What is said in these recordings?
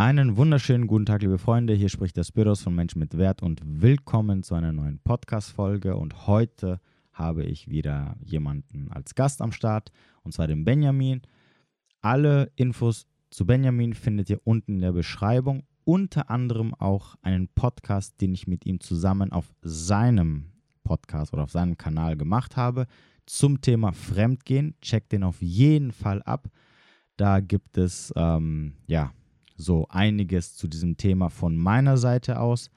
Einen wunderschönen guten Tag, liebe Freunde. Hier spricht der Spiros von Menschen mit Wert und willkommen zu einer neuen Podcast-Folge. Und heute habe ich wieder jemanden als Gast am Start, und zwar den Benjamin. Alle Infos zu Benjamin findet ihr unten in der Beschreibung. Unter anderem auch einen Podcast, den ich mit ihm zusammen auf seinem Podcast oder auf seinem Kanal gemacht habe zum Thema Fremdgehen. Checkt den auf jeden Fall ab. Da gibt es ähm, ja so einiges zu diesem Thema von meiner Seite aus.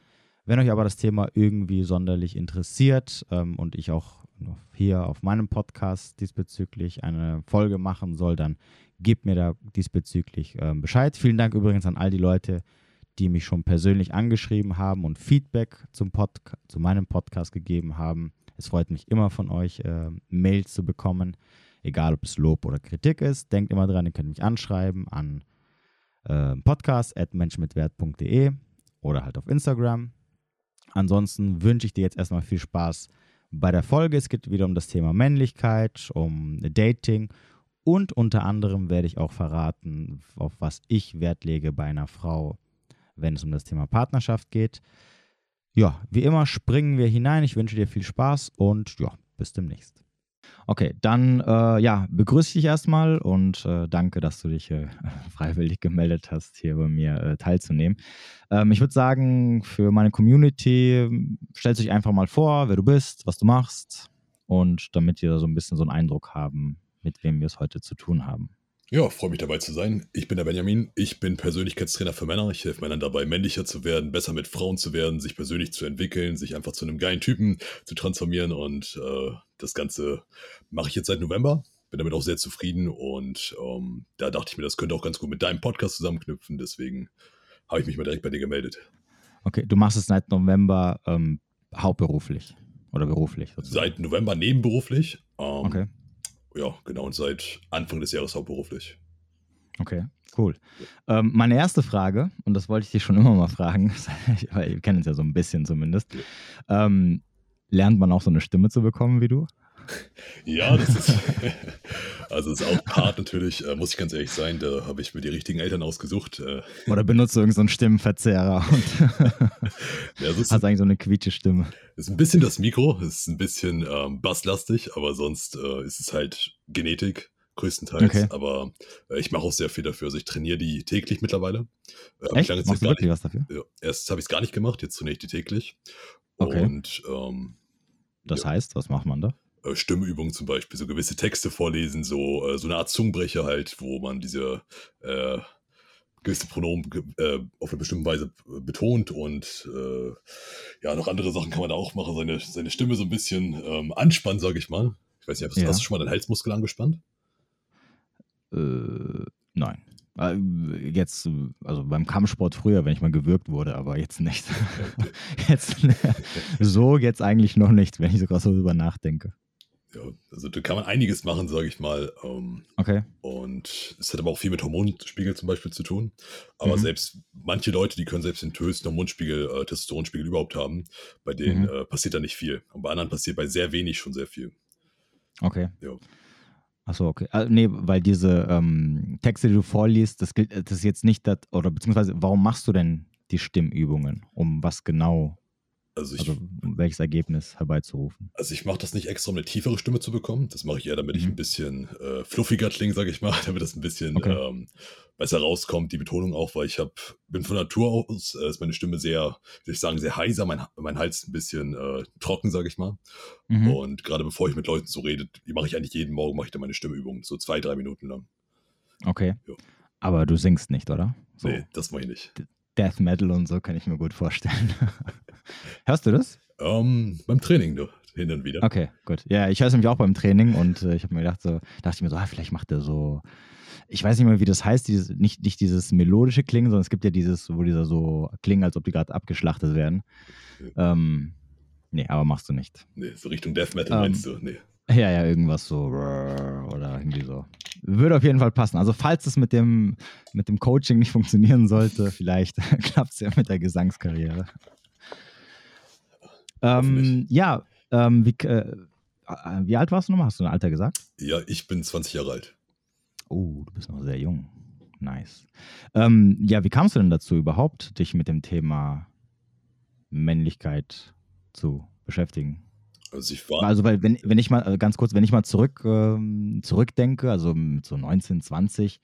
Wenn euch aber das Thema irgendwie sonderlich interessiert ähm, und ich auch hier auf meinem Podcast diesbezüglich eine Folge machen soll, dann gebt mir da diesbezüglich ähm, Bescheid. Vielen Dank übrigens an all die Leute, die mich schon persönlich angeschrieben haben und Feedback zum Podca zu meinem Podcast gegeben haben. Es freut mich immer von euch, äh, Mails zu bekommen, egal ob es Lob oder Kritik ist. Denkt immer dran, ihr könnt mich anschreiben an äh, podcast at menschmitwert.de oder halt auf Instagram. Ansonsten wünsche ich dir jetzt erstmal viel Spaß bei der Folge. Es geht wieder um das Thema Männlichkeit, um Dating und unter anderem werde ich auch verraten, auf was ich Wert lege bei einer Frau, wenn es um das Thema Partnerschaft geht. Ja, wie immer springen wir hinein. Ich wünsche dir viel Spaß und ja, bis demnächst. Okay, dann äh, ja, begrüße ich dich erstmal und äh, danke, dass du dich äh, freiwillig gemeldet hast, hier bei mir äh, teilzunehmen. Ähm, ich würde sagen, für meine Community, stellst dich einfach mal vor, wer du bist, was du machst und damit wir so ein bisschen so einen Eindruck haben, mit wem wir es heute zu tun haben. Ja, freue mich dabei zu sein. Ich bin der Benjamin. Ich bin Persönlichkeitstrainer für Männer. Ich helfe Männern dabei, männlicher zu werden, besser mit Frauen zu werden, sich persönlich zu entwickeln, sich einfach zu einem geilen Typen zu transformieren. Und äh, das Ganze mache ich jetzt seit November. Bin damit auch sehr zufrieden. Und ähm, da dachte ich mir, das könnte auch ganz gut mit deinem Podcast zusammenknüpfen. Deswegen habe ich mich mal direkt bei dir gemeldet. Okay, du machst es seit November ähm, hauptberuflich oder beruflich? Sozusagen. Seit November nebenberuflich. Ähm, okay ja, genau, und seit Anfang des Jahres hauptberuflich. Okay, cool. Ähm, meine erste Frage, und das wollte ich dich schon immer mal fragen, weil wir kennen uns ja so ein bisschen zumindest. Ähm, lernt man auch so eine Stimme zu bekommen wie du? Ja, das ist, also ist auch hart natürlich, äh, muss ich ganz ehrlich sein, da habe ich mir die richtigen Eltern ausgesucht. Äh. Oder benutzt du irgendeinen so Stimmenverzerrer und ja, hast eigentlich so eine quietsche Stimme. Ist ein bisschen das Mikro, ist ein bisschen ähm, basslastig, aber sonst äh, ist es halt Genetik größtenteils. Okay. Aber äh, ich mache auch sehr viel dafür. Also ich trainiere die täglich mittlerweile. Äh, Echt? Machst du wirklich nicht, was dafür? Ja, erst habe ich es gar nicht gemacht, jetzt trainiere ich die täglich. Okay. Und ähm, das ja. heißt, was macht man da? Äh, Stimmübungen zum Beispiel, so gewisse Texte vorlesen, so, äh, so eine Art Zungenbrecher halt, wo man diese äh, gewisse Pronomen äh, auf eine bestimmte Weise äh, betont und äh, ja, noch andere Sachen kann man da auch machen, seine, seine Stimme so ein bisschen ähm, anspannen, sage ich mal. Ich weiß nicht, hast, ja. hast, du schon mal deinen Halsmuskel angespannt? nein. Jetzt, also beim Kampfsport früher, wenn ich mal gewürgt wurde, aber jetzt nicht. jetzt, so jetzt eigentlich noch nicht, wenn ich sogar so drüber nachdenke ja, also da kann man einiges machen, sage ich mal. Ähm, okay. Und es hat aber auch viel mit Hormonspiegel zum Beispiel zu tun. Aber mhm. selbst manche Leute, die können selbst den höchsten Hormonspiegel, äh, Testosteronspiegel überhaupt haben, bei denen mhm. äh, passiert da nicht viel. Und bei anderen passiert bei sehr wenig schon sehr viel. Okay. Ja. Achso, okay. Also, nee, weil diese ähm, Texte, die du vorliest, das gilt, das ist jetzt nicht das, oder beziehungsweise warum machst du denn die Stimmübungen? Um was genau also, ich, also welches Ergebnis herbeizurufen. Also ich mache das nicht extra, um eine tiefere Stimme zu bekommen. Das mache ich eher, damit mhm. ich ein bisschen äh, fluffiger klinge, sage ich mal, damit das ein bisschen okay. ähm, besser rauskommt, die Betonung auch, weil ich habe, bin von Natur aus, äh, ist meine Stimme sehr, würde ich sagen, sehr heiser, mein, mein Hals ein bisschen äh, trocken, sage ich mal. Mhm. Und gerade bevor ich mit Leuten so rede, die mache ich eigentlich jeden Morgen, mache ich dann meine Stimmübung, so zwei, drei Minuten lang. Okay. Ja. Aber du singst nicht, oder? So. Nee, das mache ich nicht. Death Metal und so kann ich mir gut vorstellen. Hörst du das? Um, ähm, beim Training nur, hin und wieder. Okay, gut. Ja, ich höre es nämlich auch beim Training und äh, ich habe mir gedacht, so, dachte ich mir so, ah, vielleicht macht er so, ich weiß nicht mehr, wie das heißt, dieses, nicht, nicht dieses melodische Klingen, sondern es gibt ja dieses, wo dieser so klingen, als ob die gerade abgeschlachtet werden. Ja. Ähm, nee, aber machst du nicht. Nee, so Richtung Death Metal ähm, meinst du? Nee. Ja, ja, irgendwas so oder irgendwie so. Würde auf jeden Fall passen. Also falls es mit dem, mit dem Coaching nicht funktionieren sollte, vielleicht klappt es ja mit der Gesangskarriere. Ähm, ja, ähm, wie, äh, wie, alt warst du nochmal? Hast du ein Alter gesagt? Ja, ich bin 20 Jahre alt. Oh, du bist noch sehr jung. nice. Ähm, ja, wie kamst du denn dazu überhaupt, dich mit dem Thema Männlichkeit zu beschäftigen? Also ich war. Also, weil, wenn, wenn ich mal, äh, ganz kurz, wenn ich mal zurück, ähm, zurückdenke, also mit so 19, 20,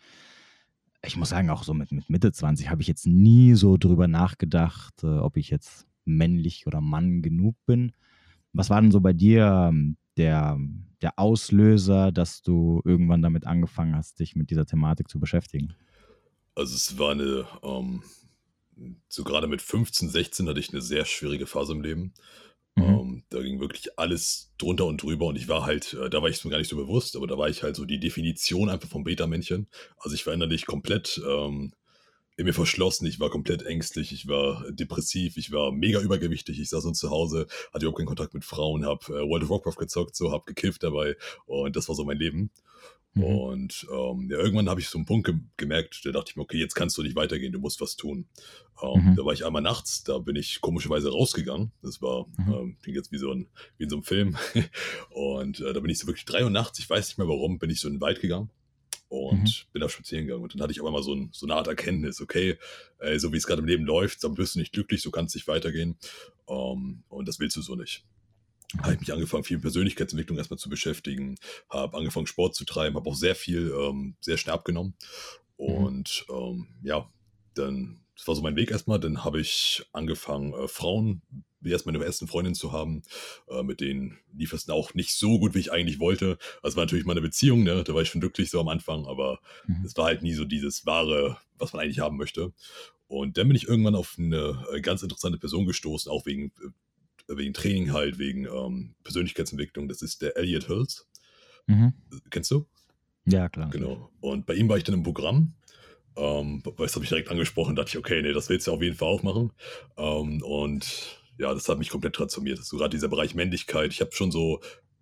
ich muss sagen, auch so mit, mit Mitte 20 habe ich jetzt nie so drüber nachgedacht, äh, ob ich jetzt männlich oder Mann genug bin. Was war denn so bei dir ähm, der, der Auslöser, dass du irgendwann damit angefangen hast, dich mit dieser Thematik zu beschäftigen? Also es war eine, ähm, so gerade mit 15, 16 hatte ich eine sehr schwierige Phase im Leben. Mhm. Ähm, da ging wirklich alles drunter und drüber und ich war halt, äh, da war ich mir gar nicht so bewusst, aber da war ich halt so die Definition einfach vom Beta-Männchen. Also ich war innerlich komplett ähm, in mir verschlossen, ich war komplett ängstlich, ich war depressiv, ich war mega übergewichtig, ich saß uns zu Hause, hatte überhaupt keinen Kontakt mit Frauen, hab äh, World of Warcraft gezockt, so, hab gekifft dabei und das war so mein Leben. Mhm. Und ähm, ja, irgendwann habe ich so einen Punkt ge gemerkt, da dachte ich mir, okay, jetzt kannst du nicht weitergehen, du musst was tun. Ähm, mhm. Da war ich einmal nachts, da bin ich komischerweise rausgegangen. Das war, mhm. ähm, klingt jetzt wie so ein, wie in so einem Film. und äh, da bin ich so wirklich drei Uhr nachts, ich weiß nicht mehr warum, bin ich so in den Wald gegangen und mhm. bin da spazieren gegangen. Und dann hatte ich aber mal so, ein, so eine Art Erkenntnis, okay, ey, so wie es gerade im Leben läuft, dann wirst du nicht glücklich, so kannst du nicht weitergehen. Ähm, und das willst du so nicht habe ich mich angefangen, viel mit Persönlichkeitsentwicklung erstmal zu beschäftigen, habe angefangen, Sport zu treiben, habe auch sehr viel, ähm, sehr schnell abgenommen. Mhm. Und mhm. ähm, ja, dann, das war so mein Weg erstmal. Dann habe ich angefangen, äh, Frauen wie erst meine ersten Freundin zu haben. Äh, mit denen lief es auch nicht so gut, wie ich eigentlich wollte. Das war natürlich meine Beziehung, ne? da war ich schon glücklich so am Anfang, aber mhm. es war halt nie so dieses wahre, was man eigentlich haben möchte. Und dann bin ich irgendwann auf eine äh, ganz interessante Person gestoßen, auch wegen äh, wegen Training halt, wegen ähm, Persönlichkeitsentwicklung. Das ist der Elliot Hills. Mhm. Kennst du? Ja, klar. Genau. Und bei ihm war ich dann im Programm. Ähm, das habe ich direkt angesprochen, dachte ich, okay, nee, das willst du auf jeden Fall auch machen. Ähm, und ja, das hat mich komplett transformiert. So gerade dieser Bereich Männlichkeit. Ich habe schon so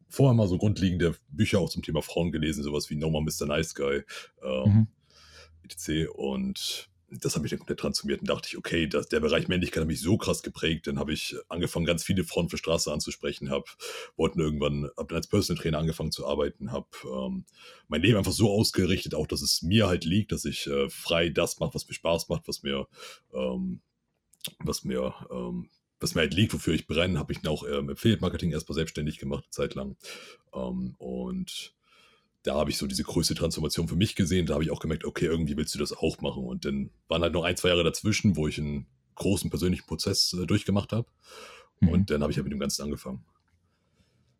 vorher mal so grundlegende Bücher auch zum Thema Frauen gelesen, sowas wie No More Mr. Nice Guy, ähm, mhm. etc. Und das hat mich dann komplett transformiert und dachte ich, okay, das, der Bereich Männlichkeit hat mich so krass geprägt. Dann habe ich angefangen, ganz viele Frauen für Straße anzusprechen, habe wollten irgendwann, habe dann als Personal Trainer angefangen zu arbeiten, habe ähm, mein Leben einfach so ausgerichtet, auch dass es mir halt liegt, dass ich äh, frei das mache, was mir Spaß macht, was mir, ähm, was mir, ähm, was mir halt liegt, wofür ich brenne, habe ich dann auch ähm, Affiliate Marketing erstmal selbstständig gemacht, eine Zeit lang. Ähm, und da habe ich so diese größte Transformation für mich gesehen. Da habe ich auch gemerkt, okay, irgendwie willst du das auch machen. Und dann waren halt noch ein, zwei Jahre dazwischen, wo ich einen großen persönlichen Prozess äh, durchgemacht habe. Mhm. Und dann habe ich halt mit dem Ganzen angefangen.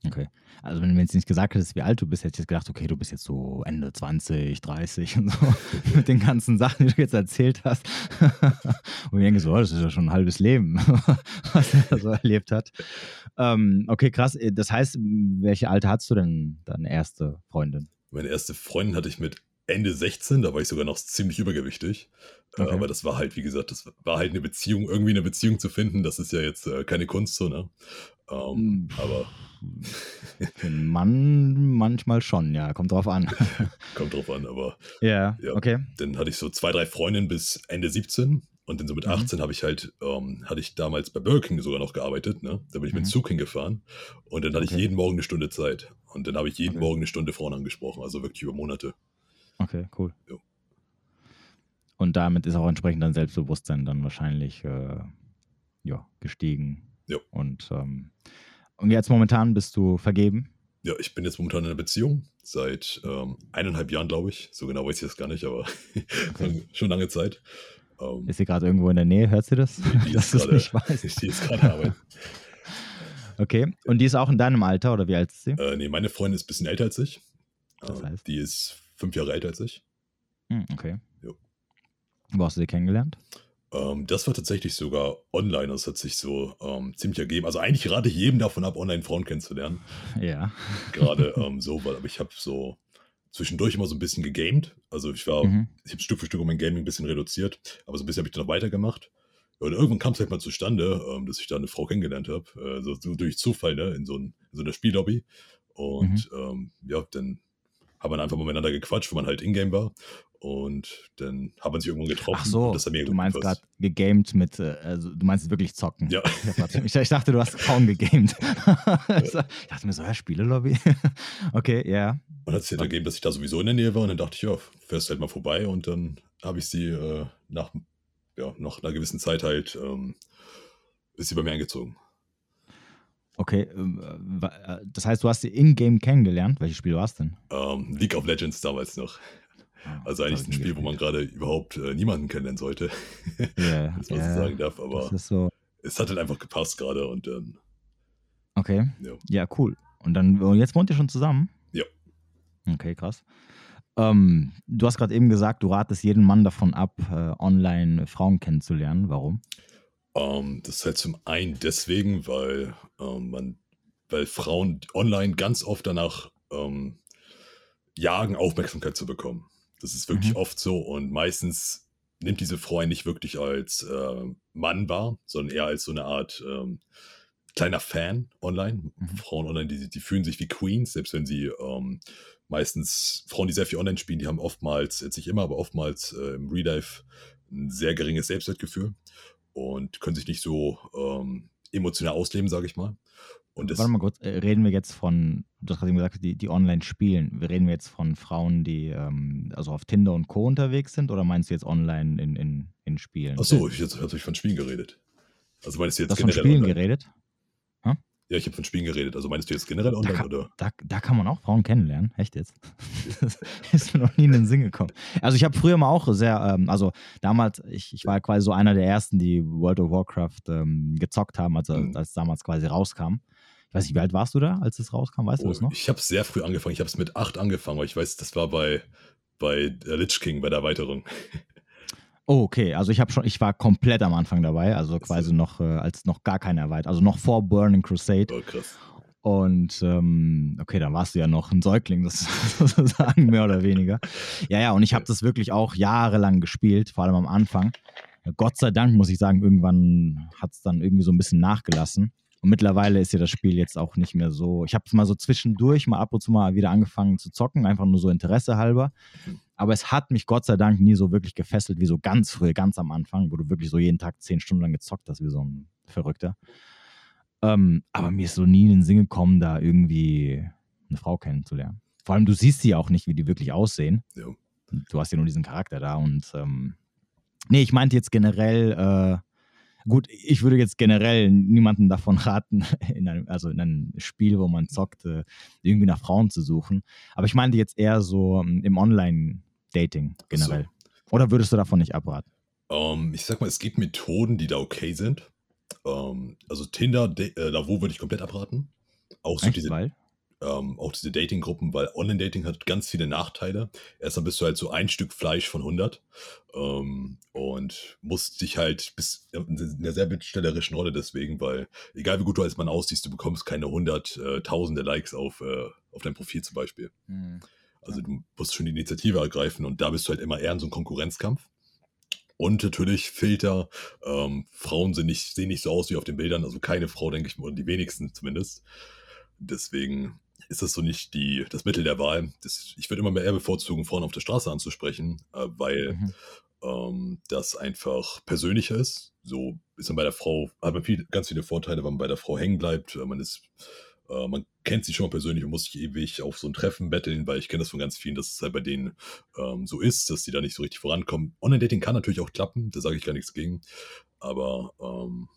Okay. Also wenn du mir jetzt nicht gesagt hättest, wie alt du bist, hätte ich jetzt gedacht, okay, du bist jetzt so Ende 20, 30 und so mit den ganzen Sachen, die du jetzt erzählt hast. und ich denke so, oh, das ist ja schon ein halbes Leben, was er so erlebt hat. Ähm, okay, krass. Das heißt, welche Alter hattest du denn deine erste Freundin? Meine erste Freundin hatte ich mit Ende 16, da war ich sogar noch ziemlich übergewichtig. Äh, okay. aber das war halt, wie gesagt, das war halt eine Beziehung, irgendwie eine Beziehung zu finden, das ist ja jetzt äh, keine Kunst so, ne? Ähm, aber. Für einen Mann manchmal schon, ja, kommt drauf an. kommt drauf an, aber. Yeah, ja, okay. Dann hatte ich so zwei, drei Freundinnen bis Ende 17 und dann so mit mhm. 18 habe ich halt, ähm, hatte ich damals bei Burger King sogar noch gearbeitet, ne? Da bin ich mhm. mit dem Zug hingefahren und dann hatte okay. ich jeden Morgen eine Stunde Zeit. Und dann habe ich jeden okay. Morgen eine Stunde Frauen angesprochen, also wirklich über Monate. Okay, cool. Jo. Und damit ist auch entsprechend dein Selbstbewusstsein dann wahrscheinlich äh, ja, gestiegen. Ja. Und, ähm, und jetzt momentan bist du vergeben? Ja, ich bin jetzt momentan in einer Beziehung seit ähm, eineinhalb Jahren, glaube ich. So genau weiß ich das gar nicht, aber okay. schon lange Zeit. Ähm, ist sie gerade irgendwo in der Nähe? Hört sie das? Die Dass du es nicht weißt. Die ist gerade Arbeit. Okay. Und die ist auch in deinem Alter oder wie alt ist sie? Äh, nee, meine Freundin ist ein bisschen älter als ich. Das ähm, heißt? Die ist fünf Jahre älter als ich. Hm, okay. Jo. Wo hast du sie kennengelernt? Ähm, das war tatsächlich sogar online. Das hat sich so ähm, ziemlich ergeben. Also eigentlich rate ich jedem davon ab, online Frauen kennenzulernen. Ja. Gerade ähm, so, weil aber ich habe so zwischendurch immer so ein bisschen gegamed. Also ich war, mhm. ich habe Stück für Stück mein Gaming ein bisschen reduziert, aber so ein bisschen habe ich dann noch weitergemacht. Und irgendwann kam es halt mal zustande, ähm, dass ich da eine Frau kennengelernt habe, äh, so, so, durch Zufall, ne, in so, ein, in so einer Spiellobby. Und mhm. ähm, ja, dann haben wir einfach mal miteinander gequatscht, wo man halt in-game war. Und dann haben wir sich irgendwann getroffen. Ach so, du meinst gerade gegamed mit, äh, also du meinst wirklich zocken. Ja. Ich, ich dachte, du hast kaum gegamed. ich dachte mir so, ja, Spielelobby. okay, ja. Und hat sich halt ergeben, dass ich da sowieso in der Nähe war und dann dachte ich, ja, fährst halt mal vorbei und dann habe ich sie äh, nach, ja, nach einer gewissen Zeit halt, ähm, ist sie bei mir eingezogen. Okay, ähm, äh, das heißt, du hast sie in-game kennengelernt. Welches Spiel war es denn? Um, ähm, League of Legends damals noch. Ah, also eigentlich ein Spiel, wo man gerade überhaupt äh, niemanden kennenlernen sollte. Yeah, das man yeah, so sagen darf, aber so. es hat halt einfach gepasst gerade und ähm, Okay. Ja. ja, cool. Und dann, und jetzt wohnt ihr schon zusammen? Ja. Okay, krass. Ähm, du hast gerade eben gesagt, du ratest jeden Mann davon ab, äh, online Frauen kennenzulernen. Warum? Ähm, das ist halt zum einen deswegen, weil ähm, man, weil Frauen online ganz oft danach ähm, jagen, Aufmerksamkeit zu bekommen. Das ist wirklich mhm. oft so und meistens nimmt diese Frau nicht wirklich als äh, Mann wahr, sondern eher als so eine Art ähm, kleiner Fan online. Mhm. Frauen online, die, die fühlen sich wie Queens, selbst wenn sie ähm, meistens Frauen, die sehr viel online spielen, die haben oftmals, jetzt nicht immer, aber oftmals äh, im Real Life ein sehr geringes Selbstwertgefühl und können sich nicht so ähm, emotional ausleben, sage ich mal. Und Warte mal kurz, äh, reden wir jetzt von, du hast gerade gesagt, die, die online spielen. Wir reden jetzt von Frauen, die ähm, also auf Tinder und Co. unterwegs sind oder meinst du jetzt online in, in, in Spielen? Achso, ich habe von Spielen geredet. Also meinst du jetzt du hast von Spielen online? geredet? Ja, ich habe von Spielen geredet. Also meinst du jetzt generell online da kann, oder? Da, da kann man auch Frauen kennenlernen. Echt jetzt? das ist mir noch nie in den Sinn gekommen. Also ich habe früher mal auch sehr, ähm, also damals, ich, ich war quasi so einer der ersten, die World of Warcraft ähm, gezockt haben, also mhm. als damals quasi rauskam. Ich weiß nicht, wie alt warst du da, als es rauskam? Weißt oh, du das noch? Ich habe sehr früh angefangen. Ich habe es mit acht angefangen, aber ich weiß, das war bei, bei Lich King, bei der Erweiterung. Oh, okay. Also ich habe schon, ich war komplett am Anfang dabei, also quasi noch, äh, als noch gar keine Erweiterung, also noch vor Burning Crusade. Oh, krass. Und ähm, okay, dann warst du ja noch ein Säugling, das sozusagen mehr oder weniger. Ja, ja, und ich habe das wirklich auch jahrelang gespielt, vor allem am Anfang. Gott sei Dank muss ich sagen, irgendwann hat es dann irgendwie so ein bisschen nachgelassen. Und mittlerweile ist ja das Spiel jetzt auch nicht mehr so. Ich habe es mal so zwischendurch mal ab und zu mal wieder angefangen zu zocken, einfach nur so Interesse halber. Aber es hat mich Gott sei Dank nie so wirklich gefesselt wie so ganz früh, ganz am Anfang, wo du wirklich so jeden Tag zehn Stunden lang gezockt hast, wie so ein Verrückter. Ähm, aber mir ist so nie in den Sinn gekommen, da irgendwie eine Frau kennenzulernen. Vor allem, du siehst sie auch nicht, wie die wirklich aussehen. Ja. Du hast ja nur diesen Charakter da und ähm, nee, ich meinte jetzt generell, äh, Gut, ich würde jetzt generell niemanden davon raten, in einem, also in einem Spiel, wo man zockt, äh, irgendwie nach Frauen zu suchen. Aber ich meinte jetzt eher so ähm, im Online-Dating generell. So. Oder würdest du davon nicht abraten? Um, ähm, ich sag mal, es gibt Methoden, die da okay sind. Um, ähm, also Tinder, äh, da wo würde ich komplett abraten. Auch so Echt, diese, weil? Ähm, auch diese Dating-Gruppen, weil Online-Dating hat ganz viele Nachteile. Erstmal bist du halt so ein Stück Fleisch von 100 ähm, und musst dich halt bis in einer sehr bittstellerischen Rolle deswegen, weil egal wie gut du als Mann aussiehst, du bekommst keine hunderttausende äh, Likes auf, äh, auf dein Profil zum Beispiel. Mhm. Also du musst schon die Initiative ergreifen und da bist du halt immer eher in so einem Konkurrenzkampf. Und natürlich Filter. Ähm, Frauen sind nicht, sehen nicht so aus wie auf den Bildern, also keine Frau, denke ich, oder die wenigsten zumindest. Deswegen ist das so nicht die, das Mittel der Wahl. Das, ich würde immer mehr eher bevorzugen, Frauen auf der Straße anzusprechen, äh, weil mhm. ähm, das einfach persönlicher ist. So ist man bei der Frau, hat man viel, ganz viele Vorteile, wenn man bei der Frau hängen bleibt. Man ist, äh, man kennt sie schon mal persönlich und muss sich ewig auf so ein Treffen betteln, weil ich kenne das von ganz vielen, dass es halt bei denen ähm, so ist, dass sie da nicht so richtig vorankommen. Online-Dating kann natürlich auch klappen, da sage ich gar nichts gegen. Aber ähm,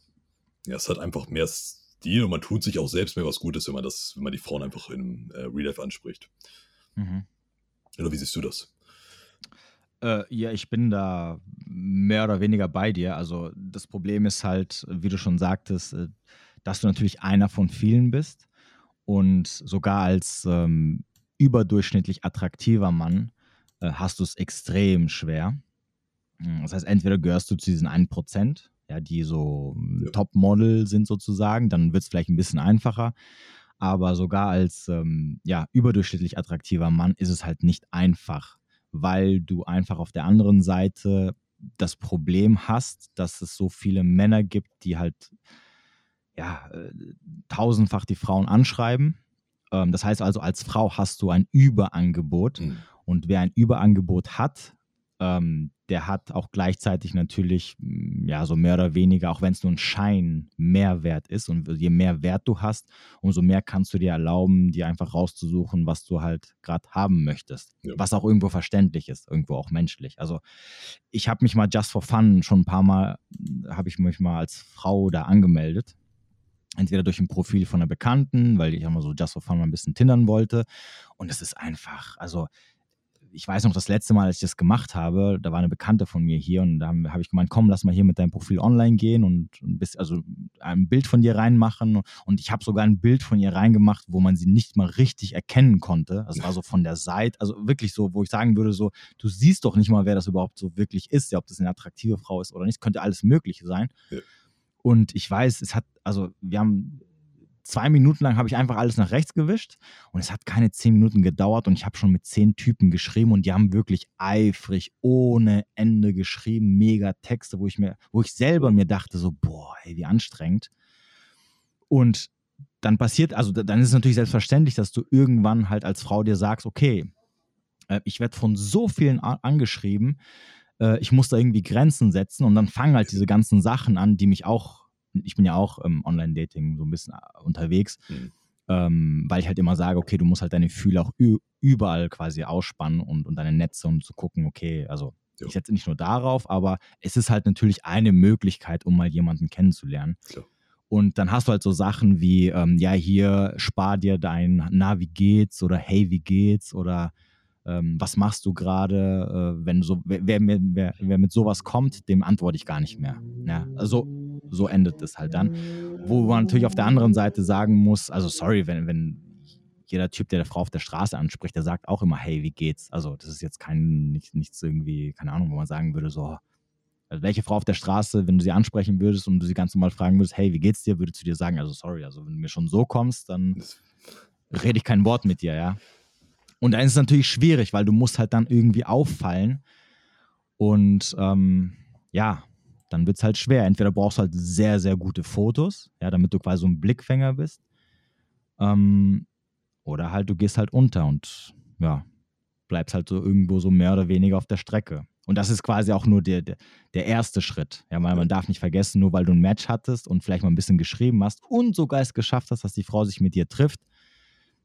ja, es hat einfach mehr Stil und man tut sich auch selbst mehr was Gutes, wenn man das, wenn man die Frauen einfach in äh, Real Life anspricht. Mhm. Oder wie siehst du das? Äh, ja, ich bin da mehr oder weniger bei dir. Also das Problem ist halt, wie du schon sagtest, äh, dass du natürlich einer von vielen bist und sogar als ähm, überdurchschnittlich attraktiver Mann äh, hast du es extrem schwer. Das heißt, entweder gehörst du zu diesen 1%, ja, die so ja. Top-Model sind sozusagen, dann wird es vielleicht ein bisschen einfacher. Aber sogar als ähm, ja, überdurchschnittlich attraktiver Mann ist es halt nicht einfach, weil du einfach auf der anderen Seite das Problem hast, dass es so viele Männer gibt, die halt ja, äh, tausendfach die Frauen anschreiben. Ähm, das heißt also, als Frau hast du ein Überangebot. Mhm. Und wer ein Überangebot hat, ähm, der hat auch gleichzeitig natürlich, mm, ja, so mehr oder weniger, auch wenn es nur ein Schein Mehrwert ist und je mehr Wert du hast, umso mehr kannst du dir erlauben, dir einfach rauszusuchen, was du halt gerade haben möchtest. Ja. Was auch irgendwo verständlich ist, irgendwo auch menschlich. Also ich habe mich mal just for fun schon ein paar Mal, habe ich mich mal als Frau da angemeldet entweder durch ein Profil von einer Bekannten, weil ich immer so just for fun mal ein bisschen tindern wollte. Und es ist einfach, also ich weiß noch, das letzte Mal, als ich das gemacht habe, da war eine Bekannte von mir hier und da habe ich gemeint, komm, lass mal hier mit deinem Profil online gehen und ein bisschen, also ein Bild von dir reinmachen. Und ich habe sogar ein Bild von ihr reingemacht, wo man sie nicht mal richtig erkennen konnte. Das war so von der Seite, also wirklich so, wo ich sagen würde, so, du siehst doch nicht mal, wer das überhaupt so wirklich ist, ja, ob das eine attraktive Frau ist oder nicht. Könnte alles Mögliche sein. Ja. Und ich weiß, es hat, also wir haben zwei Minuten lang habe ich einfach alles nach rechts gewischt und es hat keine zehn Minuten gedauert und ich habe schon mit zehn Typen geschrieben und die haben wirklich eifrig ohne Ende geschrieben, mega Texte, wo ich mir, wo ich selber mir dachte so, boah, ey, wie anstrengend. Und dann passiert, also dann ist es natürlich selbstverständlich, dass du irgendwann halt als Frau dir sagst, okay, äh, ich werde von so vielen angeschrieben, äh, ich muss da irgendwie Grenzen setzen und dann fangen halt diese ganzen Sachen an, die mich auch ich bin ja auch im Online-Dating so ein bisschen äh, unterwegs, mhm. ähm, weil ich halt immer sage, okay, du musst halt deine Fühle auch überall quasi ausspannen und, und deine Netze, um zu gucken, okay, also ja. ich setze nicht nur darauf, aber es ist halt natürlich eine Möglichkeit, um mal jemanden kennenzulernen. Klar. Und dann hast du halt so Sachen wie, ähm, ja, hier spar dir dein, na, wie geht's oder hey, wie geht's oder ähm, was machst du gerade, äh, wenn so, wer, wer, wer, wer, mit sowas kommt, dem antworte ich gar nicht mehr. Ja, also so endet es halt dann. Wo man natürlich auf der anderen Seite sagen muss, also sorry, wenn, wenn jeder Typ, der der Frau auf der Straße anspricht, der sagt auch immer, hey, wie geht's? Also das ist jetzt kein, nicht, nichts irgendwie, keine Ahnung, wo man sagen würde, so, also welche Frau auf der Straße, wenn du sie ansprechen würdest und du sie ganz normal fragen würdest, hey, wie geht's dir, würde zu dir sagen, also sorry, also wenn du mir schon so kommst, dann rede ich kein Wort mit dir, ja. Und dann ist es natürlich schwierig, weil du musst halt dann irgendwie auffallen und ähm, ja, dann wird es halt schwer. Entweder brauchst du halt sehr, sehr gute Fotos, ja, damit du quasi so ein Blickfänger bist. Ähm, oder halt du gehst halt unter und ja, bleibst halt so irgendwo so mehr oder weniger auf der Strecke. Und das ist quasi auch nur der, der, der erste Schritt. Ja, weil man darf nicht vergessen, nur weil du ein Match hattest und vielleicht mal ein bisschen geschrieben hast und sogar es geschafft hast, dass die Frau sich mit dir trifft,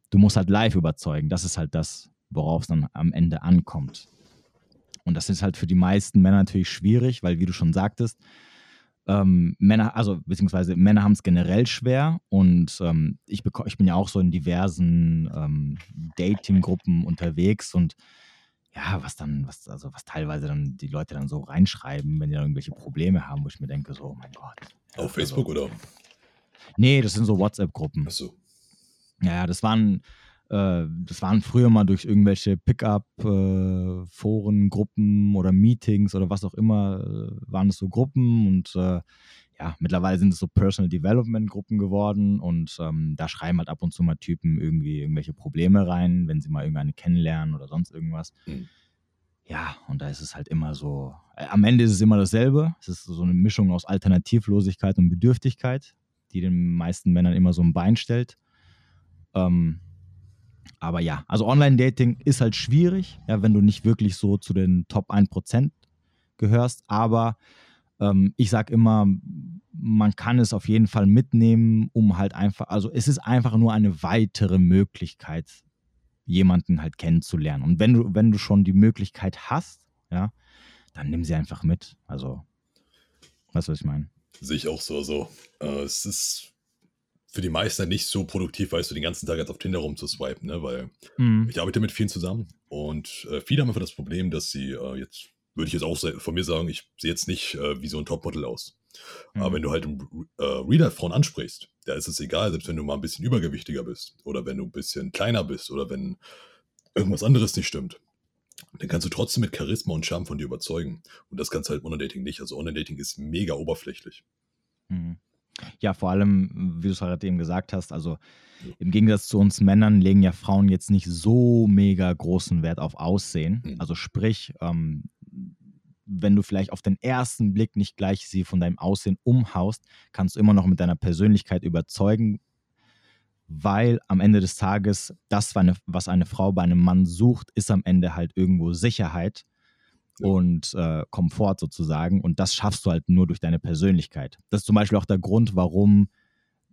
du musst halt live überzeugen. Das ist halt das, worauf es dann am Ende ankommt. Und das ist halt für die meisten Männer natürlich schwierig, weil, wie du schon sagtest, ähm, Männer, also beziehungsweise Männer haben es generell schwer und ähm, ich, ich bin ja auch so in diversen ähm, Dating-Gruppen unterwegs und ja, was dann, was, also was teilweise dann die Leute dann so reinschreiben, wenn die dann irgendwelche Probleme haben, wo ich mir denke, so, oh mein Gott. Auf also, Facebook oder? Nee, das sind so WhatsApp-Gruppen. Ach so. Ja, das waren, äh, das waren früher mal durch irgendwelche Pickup-Foren, äh, Gruppen oder Meetings oder was auch immer, äh, waren es so Gruppen und äh, ja, mittlerweile sind es so Personal Development Gruppen geworden und ähm, da schreiben halt ab und zu mal Typen irgendwie irgendwelche Probleme rein, wenn sie mal irgendeine kennenlernen oder sonst irgendwas. Mhm. Ja, und da ist es halt immer so, äh, am Ende ist es immer dasselbe. Es ist so eine Mischung aus Alternativlosigkeit und Bedürftigkeit, die den meisten Männern immer so ein Bein stellt. Ähm, aber ja, also Online-Dating ist halt schwierig, ja, wenn du nicht wirklich so zu den Top 1% gehörst. Aber ähm, ich sage immer, man kann es auf jeden Fall mitnehmen, um halt einfach, also es ist einfach nur eine weitere Möglichkeit, jemanden halt kennenzulernen. Und wenn du, wenn du schon die Möglichkeit hast, ja, dann nimm sie einfach mit. Also, weißt du, was ich meine? Sehe ich auch so. Also, äh, es ist für die meisten nicht so produktiv, weißt du, den ganzen Tag jetzt auf Tinder rumzuswipen, ne? Weil mhm. ich arbeite mit vielen zusammen und äh, viele haben einfach das Problem, dass sie äh, jetzt, würde ich jetzt auch von mir sagen, ich sehe jetzt nicht äh, wie so ein Topmodel aus. Mhm. Aber wenn du halt äh, Reader-Frauen ansprichst, da ist es egal, selbst wenn du mal ein bisschen übergewichtiger bist oder wenn du ein bisschen kleiner bist oder wenn irgendwas anderes nicht stimmt, dann kannst du trotzdem mit Charisma und Charme von dir überzeugen. Und das kannst du halt Online-Dating nicht. Also Online-Dating ist mega oberflächlich. Mhm. Ja, vor allem, wie du es halt eben gesagt hast, also im Gegensatz zu uns Männern legen ja Frauen jetzt nicht so mega großen Wert auf Aussehen. Mhm. Also sprich, ähm, wenn du vielleicht auf den ersten Blick nicht gleich sie von deinem Aussehen umhaust, kannst du immer noch mit deiner Persönlichkeit überzeugen, weil am Ende des Tages das, was eine Frau bei einem Mann sucht, ist am Ende halt irgendwo Sicherheit ja. und äh, Komfort sozusagen. Und das schaffst du halt nur durch deine Persönlichkeit. Das ist zum Beispiel auch der Grund, warum,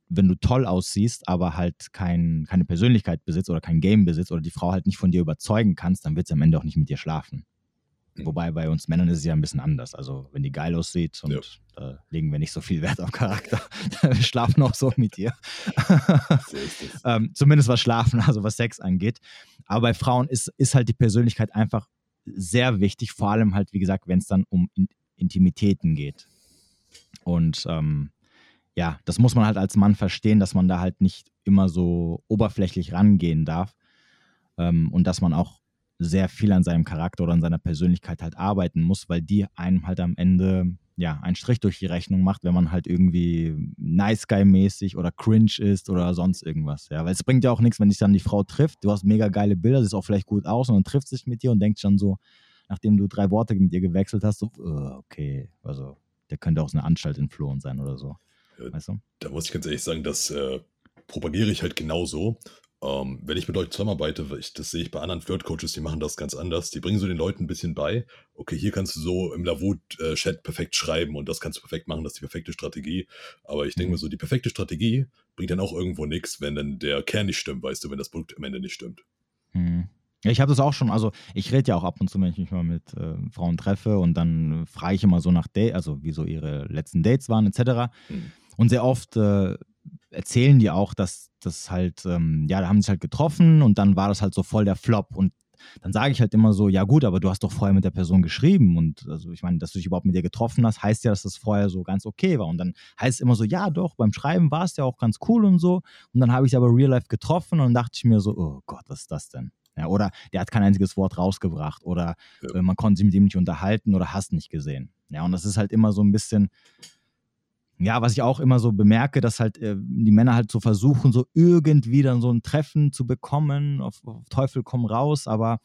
wenn du toll aussiehst, aber halt kein, keine Persönlichkeit besitzt oder kein Game besitzt oder die Frau halt nicht von dir überzeugen kannst, dann wird sie am Ende auch nicht mit dir schlafen. Mhm. Wobei bei uns Männern ist es ja ein bisschen anders. Also wenn die geil aussieht und ja. da legen wir nicht so viel Wert auf Charakter, wir schlafen auch so mit ihr. Ähm, zumindest was Schlafen, also was Sex angeht. Aber bei Frauen ist, ist halt die Persönlichkeit einfach sehr wichtig, vor allem halt, wie gesagt, wenn es dann um In Intimitäten geht. Und ähm, ja, das muss man halt als Mann verstehen, dass man da halt nicht immer so oberflächlich rangehen darf ähm, und dass man auch sehr viel an seinem Charakter oder an seiner Persönlichkeit halt arbeiten muss, weil die einem halt am Ende ja einen Strich durch die Rechnung macht, wenn man halt irgendwie nice guy mäßig oder cringe ist oder sonst irgendwas. Ja, weil es bringt ja auch nichts, wenn dich dann die Frau trifft. Du hast mega geile Bilder, sieht auch vielleicht gut aus und dann trifft sich mit dir und denkt schon so, nachdem du drei Worte mit ihr gewechselt hast, so uh, okay, also der könnte auch so eine Anstalt entflohen sein oder so. Ja, weißt du? Da muss ich ganz ehrlich sagen, das äh, propagiere ich halt genauso. Ähm, wenn ich mit euch zusammenarbeite, ich, das sehe ich bei anderen Flirt-Coaches, die machen das ganz anders. Die bringen so den Leuten ein bisschen bei, okay, hier kannst du so im Lavut-Chat perfekt schreiben und das kannst du perfekt machen, das ist die perfekte Strategie. Aber ich denke mhm. mir so, die perfekte Strategie bringt dann auch irgendwo nichts, wenn dann der Kern nicht stimmt, weißt du, wenn das Produkt am Ende nicht stimmt. Mhm. Ja, ich habe das auch schon, also ich rede ja auch ab und zu, wenn ich mich mal mit äh, Frauen treffe und dann frage ich immer so nach Date, also wie so ihre letzten Dates waren etc. Mhm. Und sehr oft äh, erzählen die auch, dass das halt, ähm, ja, da haben sie sich halt getroffen und dann war das halt so voll der Flop. Und dann sage ich halt immer so, ja gut, aber du hast doch vorher mit der Person geschrieben und also ich meine, dass du dich überhaupt mit ihr getroffen hast, heißt ja, dass das vorher so ganz okay war. Und dann heißt es immer so, ja doch, beim Schreiben war es ja auch ganz cool und so. Und dann habe ich aber real life getroffen und dann dachte ich mir so, oh Gott, was ist das denn? Ja, oder der hat kein einziges Wort rausgebracht oder ja. äh, man konnte sich mit ihm nicht unterhalten oder hast nicht gesehen. Ja, und das ist halt immer so ein bisschen, ja, was ich auch immer so bemerke, dass halt äh, die Männer halt so versuchen, so irgendwie dann so ein Treffen zu bekommen, auf, auf Teufel komm raus, aber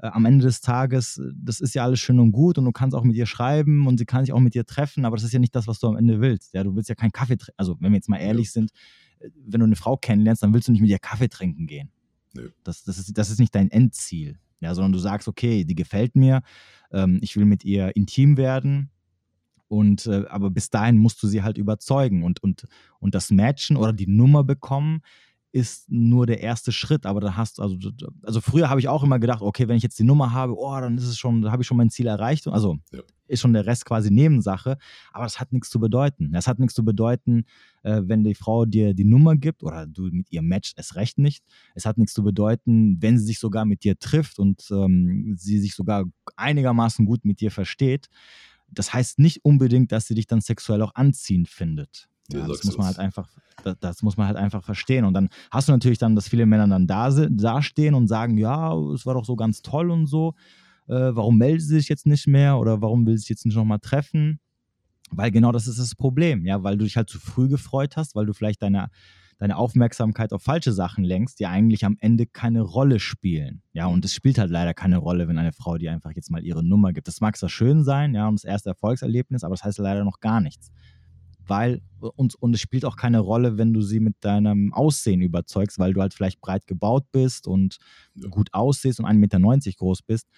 äh, am Ende des Tages, das ist ja alles schön und gut und du kannst auch mit ihr schreiben und sie kann sich auch mit dir treffen, aber das ist ja nicht das, was du am Ende willst. Ja, du willst ja keinen Kaffee trinken. Also, wenn wir jetzt mal ehrlich sind, äh, wenn du eine Frau kennenlernst, dann willst du nicht mit ihr Kaffee trinken gehen. Nö. Das, das, ist, das ist nicht dein Endziel. Ja, sondern du sagst, okay, die gefällt mir, ähm, ich will mit ihr intim werden, und äh, aber bis dahin musst du sie halt überzeugen und, und, und das Matchen oder die Nummer bekommen ist nur der erste Schritt, aber da hast also also früher habe ich auch immer gedacht, okay, wenn ich jetzt die Nummer habe, oh, dann ist es schon, da habe ich schon mein Ziel erreicht, also ja. ist schon der Rest quasi Nebensache, aber das hat nichts zu bedeuten. Das hat nichts zu bedeuten, äh, wenn die Frau dir die Nummer gibt oder du mit ihr matcht, es recht nicht. Es hat nichts zu bedeuten, wenn sie sich sogar mit dir trifft und ähm, sie sich sogar einigermaßen gut mit dir versteht das heißt nicht unbedingt, dass sie dich dann sexuell auch anziehend findet. Ja, das muss man halt einfach, das, das, muss man halt einfach verstehen. Und dann hast du natürlich dann, dass viele Männer dann da, da stehen und sagen, ja, es war doch so ganz toll und so. Äh, warum meldet sie sich jetzt nicht mehr oder warum will sie sich jetzt nicht nochmal treffen? Weil genau das ist das Problem, ja, weil du dich halt zu früh gefreut hast, weil du vielleicht deine deine Aufmerksamkeit auf falsche Sachen lenkst, die eigentlich am Ende keine Rolle spielen. Ja, und es spielt halt leider keine Rolle, wenn eine Frau dir einfach jetzt mal ihre Nummer gibt. Das mag zwar schön sein, ja, und das erste Erfolgserlebnis, aber das heißt leider noch gar nichts. Weil, und, und es spielt auch keine Rolle, wenn du sie mit deinem Aussehen überzeugst, weil du halt vielleicht breit gebaut bist und gut aussiehst und 1,90 Meter groß bist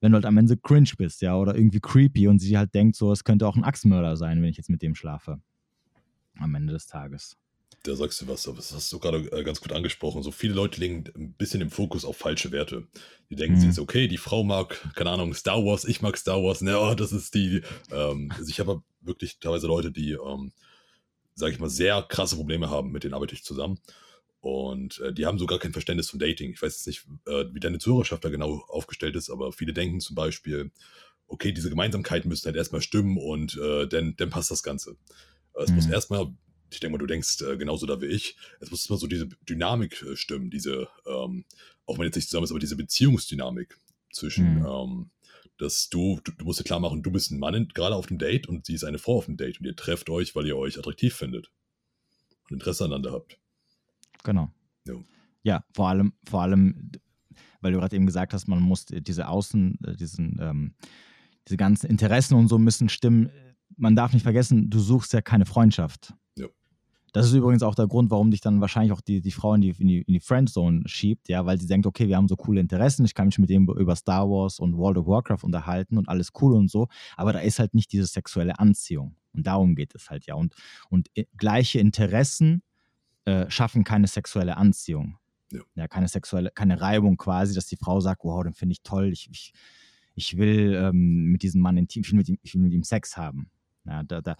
wenn du halt am Ende cringe bist, ja, oder irgendwie creepy und sie halt denkt, so, es könnte auch ein Achsmörder sein, wenn ich jetzt mit dem schlafe. Am Ende des Tages da sagst du was, das hast du gerade äh, ganz gut angesprochen. So viele Leute legen ein bisschen den Fokus auf falsche Werte. Die denken mhm. sich, okay, die Frau mag, keine Ahnung, Star Wars, ich mag Star Wars, ne, oh, das ist die. Ähm, also ich habe wirklich teilweise Leute, die, ähm, sage ich mal, sehr krasse Probleme haben, mit denen arbeite ich zusammen. Und äh, die haben sogar kein Verständnis von Dating. Ich weiß jetzt nicht, äh, wie deine Zuhörerschaft da genau aufgestellt ist, aber viele denken zum Beispiel, okay, diese Gemeinsamkeiten müssen halt erstmal stimmen und äh, dann, dann passt das Ganze. Es mhm. muss erstmal ich denke mal, du denkst äh, genauso da wie ich. Es muss immer so diese Dynamik äh, stimmen, diese, ähm, auch wenn jetzt nicht zusammen ist, aber diese Beziehungsdynamik zwischen, mhm. ähm, dass du, du, du, musst dir klar machen, du bist ein Mann gerade auf dem Date und sie ist eine Frau auf dem Date und ihr trefft euch, weil ihr euch attraktiv findet und Interesse aneinander habt. Genau. Ja, ja vor allem, vor allem, weil du gerade eben gesagt hast, man muss diese Außen, äh, diesen, ähm, diese ganzen Interessen und so müssen stimmen. Man darf nicht vergessen, du suchst ja keine Freundschaft. Das ist übrigens auch der Grund, warum dich dann wahrscheinlich auch die, die Frau in die, in, die, in die Friendzone schiebt, ja, weil sie denkt, okay, wir haben so coole Interessen, ich kann mich mit dem über Star Wars und World of Warcraft unterhalten und alles cool und so, aber da ist halt nicht diese sexuelle Anziehung. Und darum geht es halt ja. Und, und äh, gleiche Interessen äh, schaffen keine sexuelle Anziehung. Ja. ja. keine sexuelle, keine Reibung quasi, dass die Frau sagt, wow, den finde ich toll, ich, ich, ich will ähm, mit diesem Mann intim, ich will mit ihm, ich will mit ihm Sex haben. Ja, da, da,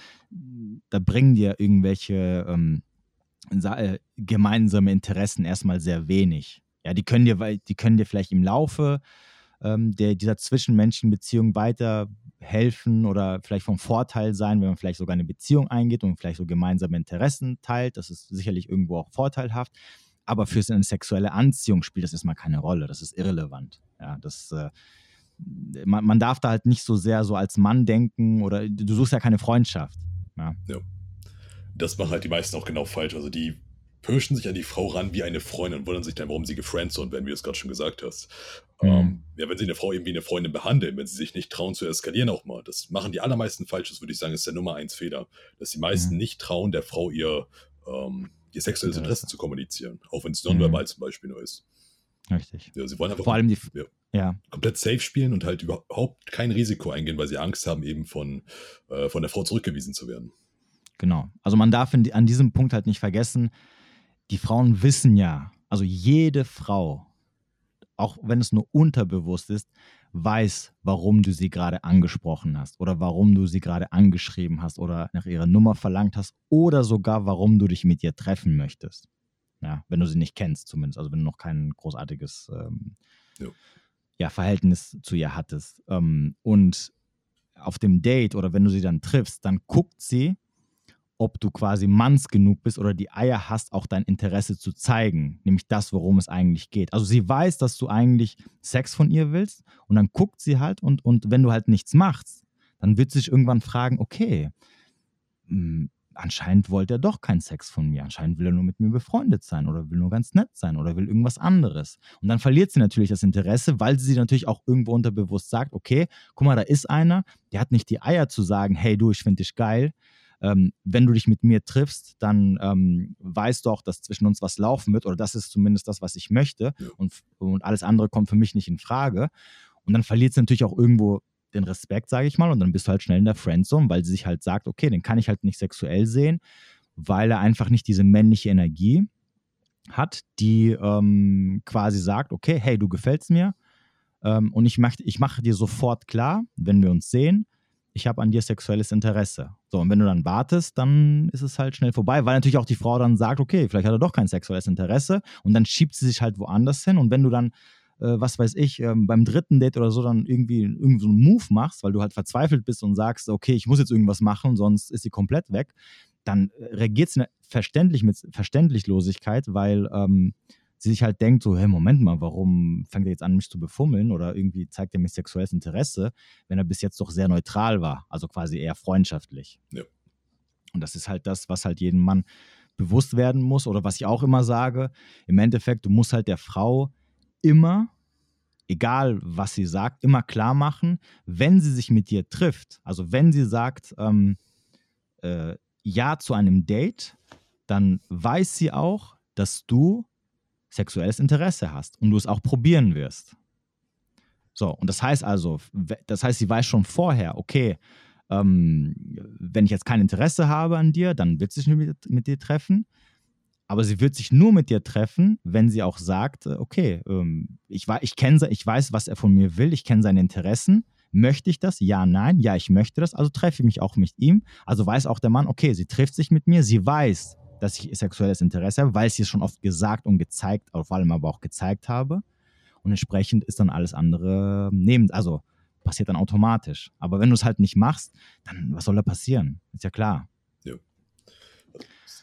da bringen dir irgendwelche ähm, äh, gemeinsame Interessen erstmal sehr wenig. Ja, die können dir, die können dir vielleicht im Laufe ähm, der, dieser zwischenmenschlichen Beziehung weiterhelfen oder vielleicht vom Vorteil sein, wenn man vielleicht sogar eine Beziehung eingeht und vielleicht so gemeinsame Interessen teilt. Das ist sicherlich irgendwo auch vorteilhaft. Aber für eine sexuelle Anziehung spielt das erstmal keine Rolle. Das ist irrelevant. Ja, das, äh, man, man, darf da halt nicht so sehr so als Mann denken oder du suchst ja keine Freundschaft. Ja. ja. Das machen halt die meisten auch genau falsch. Also die pirschen sich an die Frau ran wie eine Freundin und wundern sich dann, warum sie gefriendzoned werden, wie du es gerade schon gesagt hast. Mhm. Ähm, ja, wenn sie eine Frau eben wie eine Freundin behandeln, wenn sie sich nicht trauen zu eskalieren auch mal, das machen die allermeisten falsch, das würde ich sagen, ist der Nummer eins Fehler. Dass die meisten mhm. nicht trauen, der Frau ihr, ähm, ihr sexuelles Interesse zu kommunizieren, auch wenn es nonverbal mhm. zum Beispiel nur ist. Richtig. Ja, sie wollen einfach Vor allem die, ja, ja. komplett safe spielen und halt überhaupt kein Risiko eingehen, weil sie Angst haben, eben von, äh, von der Frau zurückgewiesen zu werden. Genau. Also man darf in, an diesem Punkt halt nicht vergessen, die Frauen wissen ja, also jede Frau, auch wenn es nur unterbewusst ist, weiß, warum du sie gerade angesprochen hast oder warum du sie gerade angeschrieben hast oder nach ihrer Nummer verlangt hast oder sogar warum du dich mit ihr treffen möchtest. Ja, wenn du sie nicht kennst, zumindest, also wenn du noch kein großartiges ähm, ja, Verhältnis zu ihr hattest. Ähm, und auf dem Date oder wenn du sie dann triffst, dann guckt sie, ob du quasi manns genug bist oder die Eier hast, auch dein Interesse zu zeigen, nämlich das, worum es eigentlich geht. Also sie weiß, dass du eigentlich Sex von ihr willst und dann guckt sie halt und, und wenn du halt nichts machst, dann wird sie sich irgendwann fragen, okay, hm, anscheinend wollte er doch keinen Sex von mir, anscheinend will er nur mit mir befreundet sein oder will nur ganz nett sein oder will irgendwas anderes. Und dann verliert sie natürlich das Interesse, weil sie natürlich auch irgendwo unterbewusst sagt, okay, guck mal, da ist einer, der hat nicht die Eier zu sagen, hey du, ich finde dich geil, ähm, wenn du dich mit mir triffst, dann ähm, weißt du auch, dass zwischen uns was laufen wird oder das ist zumindest das, was ich möchte und, und alles andere kommt für mich nicht in Frage. Und dann verliert sie natürlich auch irgendwo den Respekt, sage ich mal, und dann bist du halt schnell in der Friendzone, weil sie sich halt sagt, okay, den kann ich halt nicht sexuell sehen, weil er einfach nicht diese männliche Energie hat, die ähm, quasi sagt, okay, hey, du gefällst mir ähm, und ich, mach, ich mache dir sofort klar, wenn wir uns sehen, ich habe an dir sexuelles Interesse. So, und wenn du dann wartest, dann ist es halt schnell vorbei, weil natürlich auch die Frau dann sagt, okay, vielleicht hat er doch kein sexuelles Interesse und dann schiebt sie sich halt woanders hin und wenn du dann, was weiß ich, ähm, beim dritten Date oder so dann irgendwie irgend so einen Move machst, weil du halt verzweifelt bist und sagst, okay, ich muss jetzt irgendwas machen, sonst ist sie komplett weg, dann äh, reagiert sie verständlich mit Verständlichlosigkeit, weil ähm, sie sich halt denkt, so, hey, Moment mal, warum fängt er jetzt an, mich zu befummeln oder irgendwie zeigt er mir sexuelles Interesse, wenn er bis jetzt doch sehr neutral war, also quasi eher freundschaftlich. Ja. Und das ist halt das, was halt jedem Mann bewusst werden muss oder was ich auch immer sage, im Endeffekt, du musst halt der Frau immer, egal was sie sagt, immer klar machen, wenn sie sich mit dir trifft, also wenn sie sagt, ähm, äh, ja zu einem Date, dann weiß sie auch, dass du sexuelles Interesse hast und du es auch probieren wirst. So, und das heißt also, das heißt, sie weiß schon vorher, okay, ähm, wenn ich jetzt kein Interesse habe an dir, dann wird sie sich mit, mit, dir treffen. Aber sie wird sich nur mit dir treffen, wenn sie auch sagt, äh, okay, ähm, ich, ich, kenn, ich weiß, was er von mir will, ich kenne seine Interessen. Möchte ich das? Ja, nein. Ja, ich möchte das. Also treffe ich mich auch mit ihm. Also weiß auch der Mann, okay, sie trifft sich mit mir. Sie weiß, dass ich sexuelles Interesse habe, weil ich es schon oft gesagt und gezeigt, vor allem aber auch gezeigt habe. Und entsprechend ist dann alles andere neben, also passiert dann automatisch. Aber wenn du es halt nicht machst, dann was soll da passieren? Ist ja klar.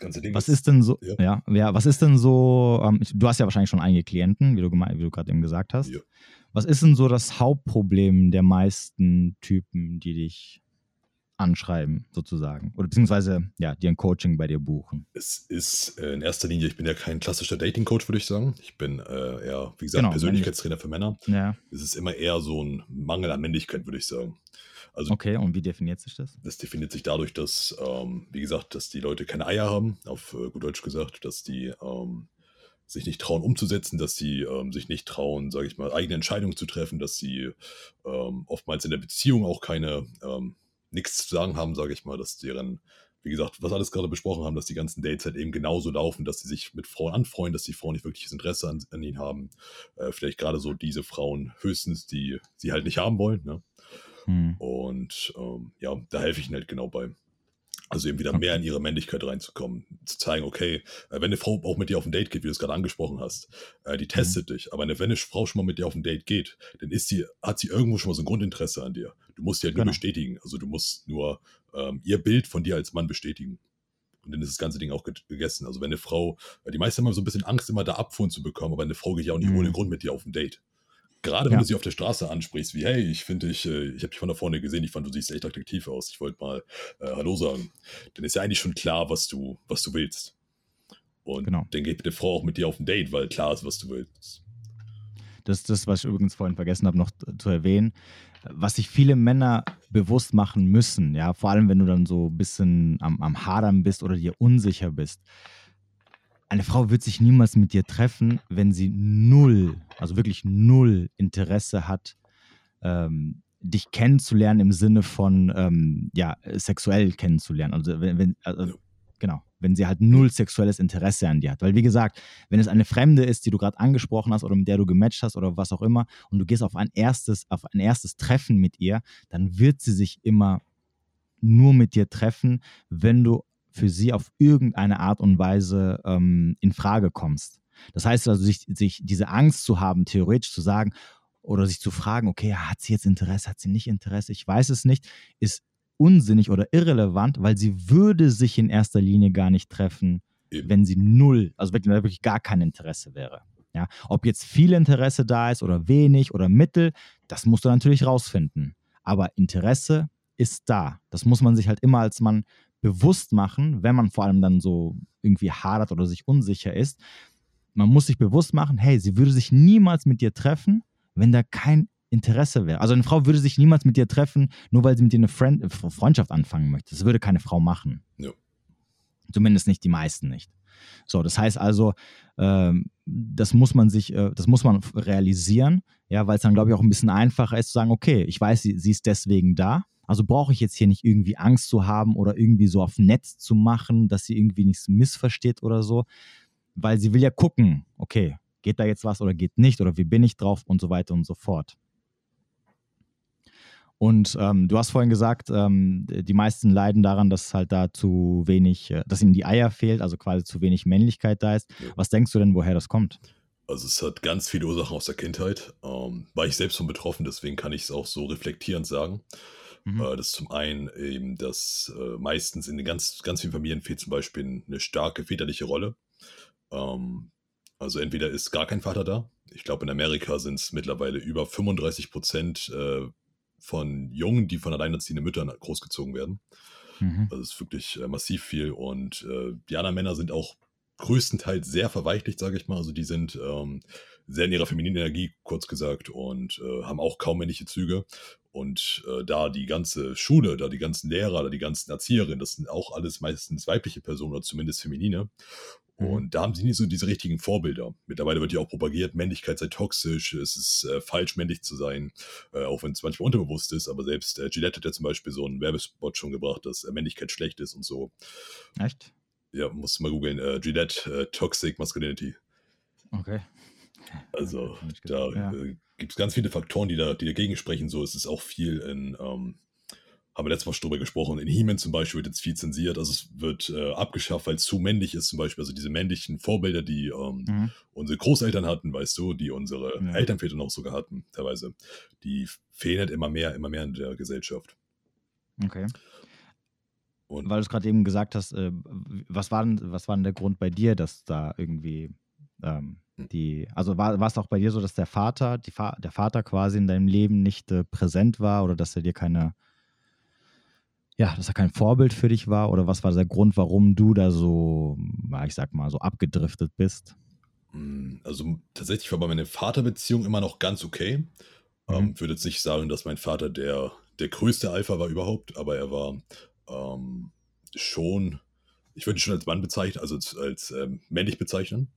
Ja. was ist denn so, ja, ja, ja was ist denn so, ähm, du hast ja wahrscheinlich schon einige Klienten, wie du, wie du gerade eben gesagt hast. Ja. Was ist denn so das Hauptproblem der meisten Typen, die dich anschreiben, sozusagen. Oder beziehungsweise, ja, dir ein Coaching bei dir buchen. Es ist äh, in erster Linie, ich bin ja kein klassischer Dating-Coach, würde ich sagen. Ich bin äh, eher, wie gesagt, Genau, Persönlichkeitstrainer für Männer. Ja. Es ist immer eher so ein Mangel an Männlichkeit, würde ich sagen. Also Okay, und wie definiert sich das? das definiert sich dadurch, dass, ähm, wie gesagt, dass die Leute keine Eier haben, auf äh, gut Deutsch gesagt, dass die ähm, sich nicht trauen umzusetzen, dass sie ähm, sich nicht trauen, sage ich mal, eigene Entscheidungen zu treffen, dass sie ähm, oftmals in der Beziehung auch keine ähm, nichts zu sagen haben, sage ich mal, dass deren, wie gesagt, was alles gerade besprochen haben, dass die ganzen Dates halt eben genauso laufen, dass sie sich mit Frauen anfreuen, dass die Frauen nicht wirkliches Interesse an, an ihnen haben. Äh, vielleicht gerade so diese Frauen höchstens, die sie halt nicht haben wollen. Ne? Hm. Und ähm, ja, da helfe ich ihnen halt genau bei. Also eben wieder Okay. mehr in ihre Männlichkeit reinzukommen. Zu zeigen, okay, äh, wenn eine Frau auch mit dir auf ein Date geht, wie du es gerade angesprochen hast, äh, die testet dich. Aber eine, wenn eine Frau schon mal mit dir auf ein Date geht, dann ist sie, hat sie irgendwo schon mal so ein Grundinteresse an dir. Du musst sie halt nur Genau. bestätigen. Also du musst nur ähm, ihr Bild von dir als Mann bestätigen. Und dann ist das ganze Ding auch gegessen. Also wenn eine Frau, äh, die meisten haben so ein bisschen Angst, immer da Abfuhren zu bekommen, aber eine Frau geht ja auch nicht Mhm. ohne Grund mit dir auf ein Date. Gerade wenn Ja. du sie auf der Straße ansprichst, wie, hey, ich finde dich, äh, ich habe dich von da vorne gesehen, ich fand, du siehst echt attraktiv aus, ich wollte mal äh, Hallo sagen. Dann ist ja eigentlich schon klar, was du, was du willst. Und Genau. dann geht eine Frau auch mit dir auf ein Date, weil klar ist, was du willst. Das ist das, was ich übrigens vorhin vergessen habe, noch zu erwähnen. Was sich viele Männer bewusst machen müssen, ja, vor allem wenn du dann so ein bisschen am, am Hadern bist oder dir unsicher bist. Eine Frau wird sich niemals mit dir treffen, wenn sie null, also wirklich null Interesse hat, ähm, dich kennenzulernen im Sinne von, ähm, ja, sexuell kennenzulernen. Also, wenn, wenn, also genau, wenn sie halt null sexuelles Interesse an dir hat. Weil, wie gesagt, wenn es eine Fremde ist, die du gerade angesprochen hast oder mit der du gematcht hast oder was auch immer und du gehst auf ein erstes, auf ein erstes Treffen mit ihr, dann wird sie sich immer nur mit dir treffen, wenn du für sie auf irgendeine Art und Weise ähm, in Frage kommst. Das heißt also, sich, sich diese Angst zu haben, theoretisch zu sagen oder sich zu fragen, okay, hat sie jetzt Interesse, hat sie nicht Interesse, ich weiß es nicht, ist unsinnig oder irrelevant, weil sie würde sich in erster Linie gar nicht treffen, Eben. wenn sie null, also wirklich, wirklich gar kein Interesse wäre. Ja, ob jetzt viel Interesse da ist oder wenig oder mittel, das musst du natürlich rausfinden. Aber Interesse ist da. Das muss man sich halt immer als Mann bewusst machen, wenn man vor allem dann so irgendwie hadert oder sich unsicher ist. Man muss sich bewusst machen, hey, sie würde sich niemals mit dir treffen, wenn da kein Interesse wäre. Also eine Frau würde sich niemals mit dir treffen, nur weil sie mit dir eine Friend äh, Freundschaft anfangen möchte. Das würde keine Frau machen. Ja. Zumindest nicht die meisten nicht. So, das heißt also, ähm, das muss man sich, äh, das muss man realisieren, ja, weil es dann, glaube ich, auch ein bisschen einfacher ist zu sagen, okay, ich weiß, sie, sie ist deswegen da. Also brauche ich jetzt hier nicht irgendwie Angst zu haben oder irgendwie so auf Netz zu machen, dass sie irgendwie nichts missversteht oder so, weil sie will ja gucken, okay, geht da jetzt was oder geht nicht oder wie bin ich drauf und so weiter und so fort. Und ähm, du hast vorhin gesagt, ähm, die meisten leiden daran, dass halt da zu wenig, äh, dass ihnen die Eier fehlt, also quasi zu wenig Männlichkeit da ist. Ja. Was denkst du denn, woher das kommt? Also es hat ganz viele Ursachen aus der Kindheit. Ähm, war ich selbst von betroffen, deswegen kann ich es auch so reflektierend sagen. Mhm. Äh, das ist zum einen eben, dass äh, meistens in den ganz, ganz vielen Familien fehlt zum Beispiel eine starke väterliche Rolle. Ähm, also entweder ist gar kein Vater da. Ich glaube, in Amerika sind es mittlerweile über 35 Prozent äh, von Jungen, die von alleinerziehenden Müttern großgezogen werden. Mhm. Also es ist wirklich äh, massiv viel. Und äh, die anderen Männer sind auch größtenteils sehr verweichlicht, sage ich mal. Also die sind ähm, sehr in ihrer femininen Energie, kurz gesagt, und äh, haben auch kaum männliche Züge. Und äh, da die ganze Schule, da die ganzen Lehrer, da die ganzen Erzieherinnen, das sind auch alles meistens weibliche Personen oder zumindest feminine. Mhm. Und da haben sie nicht so diese richtigen Vorbilder. Mittlerweile wird ja auch propagiert, Männlichkeit sei toxisch, es ist äh, falsch, männlich zu sein, äh, auch wenn es manchmal unterbewusst ist. Aber selbst äh, Gillette hat ja zum Beispiel so einen Werbespot schon gebracht, dass äh, Männlichkeit schlecht ist und so. Echt? Ja, musst du mal googeln. Äh, Gillette, Toxic Masculinity. Okay. Also da. Ja. äh, gibt es ganz viele Faktoren, die, da, die dagegen sprechen. So, es ist auch viel in, ähm, haben wir letztes Mal schon drüber gesprochen, in He-Man zum Beispiel wird jetzt viel zensiert. Also es wird äh, abgeschafft, weil es zu männlich ist zum Beispiel. Also diese männlichen Vorbilder, die ähm, Mhm. unsere Großeltern hatten, weißt du, die unsere Ja. Elternväter noch sogar hatten, teilweise, die fehlen halt immer mehr, immer mehr in der Gesellschaft. Okay. Und Weil du es gerade eben gesagt hast, äh, was, war denn, was war denn der Grund bei dir, dass da irgendwie ähm, Hm. die, also war, war es auch bei dir so, dass der Vater, die Fa der Vater quasi in deinem Leben nicht äh, präsent war oder dass er dir keine, ja, dass er kein Vorbild für dich war? Oder was war der Grund, warum du da so, ich sag mal, so abgedriftet bist? Hm, also tatsächlich war bei meiner Vaterbeziehung immer noch ganz okay. Mhm. Ähm, würde jetzt nicht sagen, dass mein Vater der, der größte Alpha war überhaupt, aber er war ähm, schon ich würde ihn schon als Mann bezeichnen, also als, als ähm, männlich bezeichnen.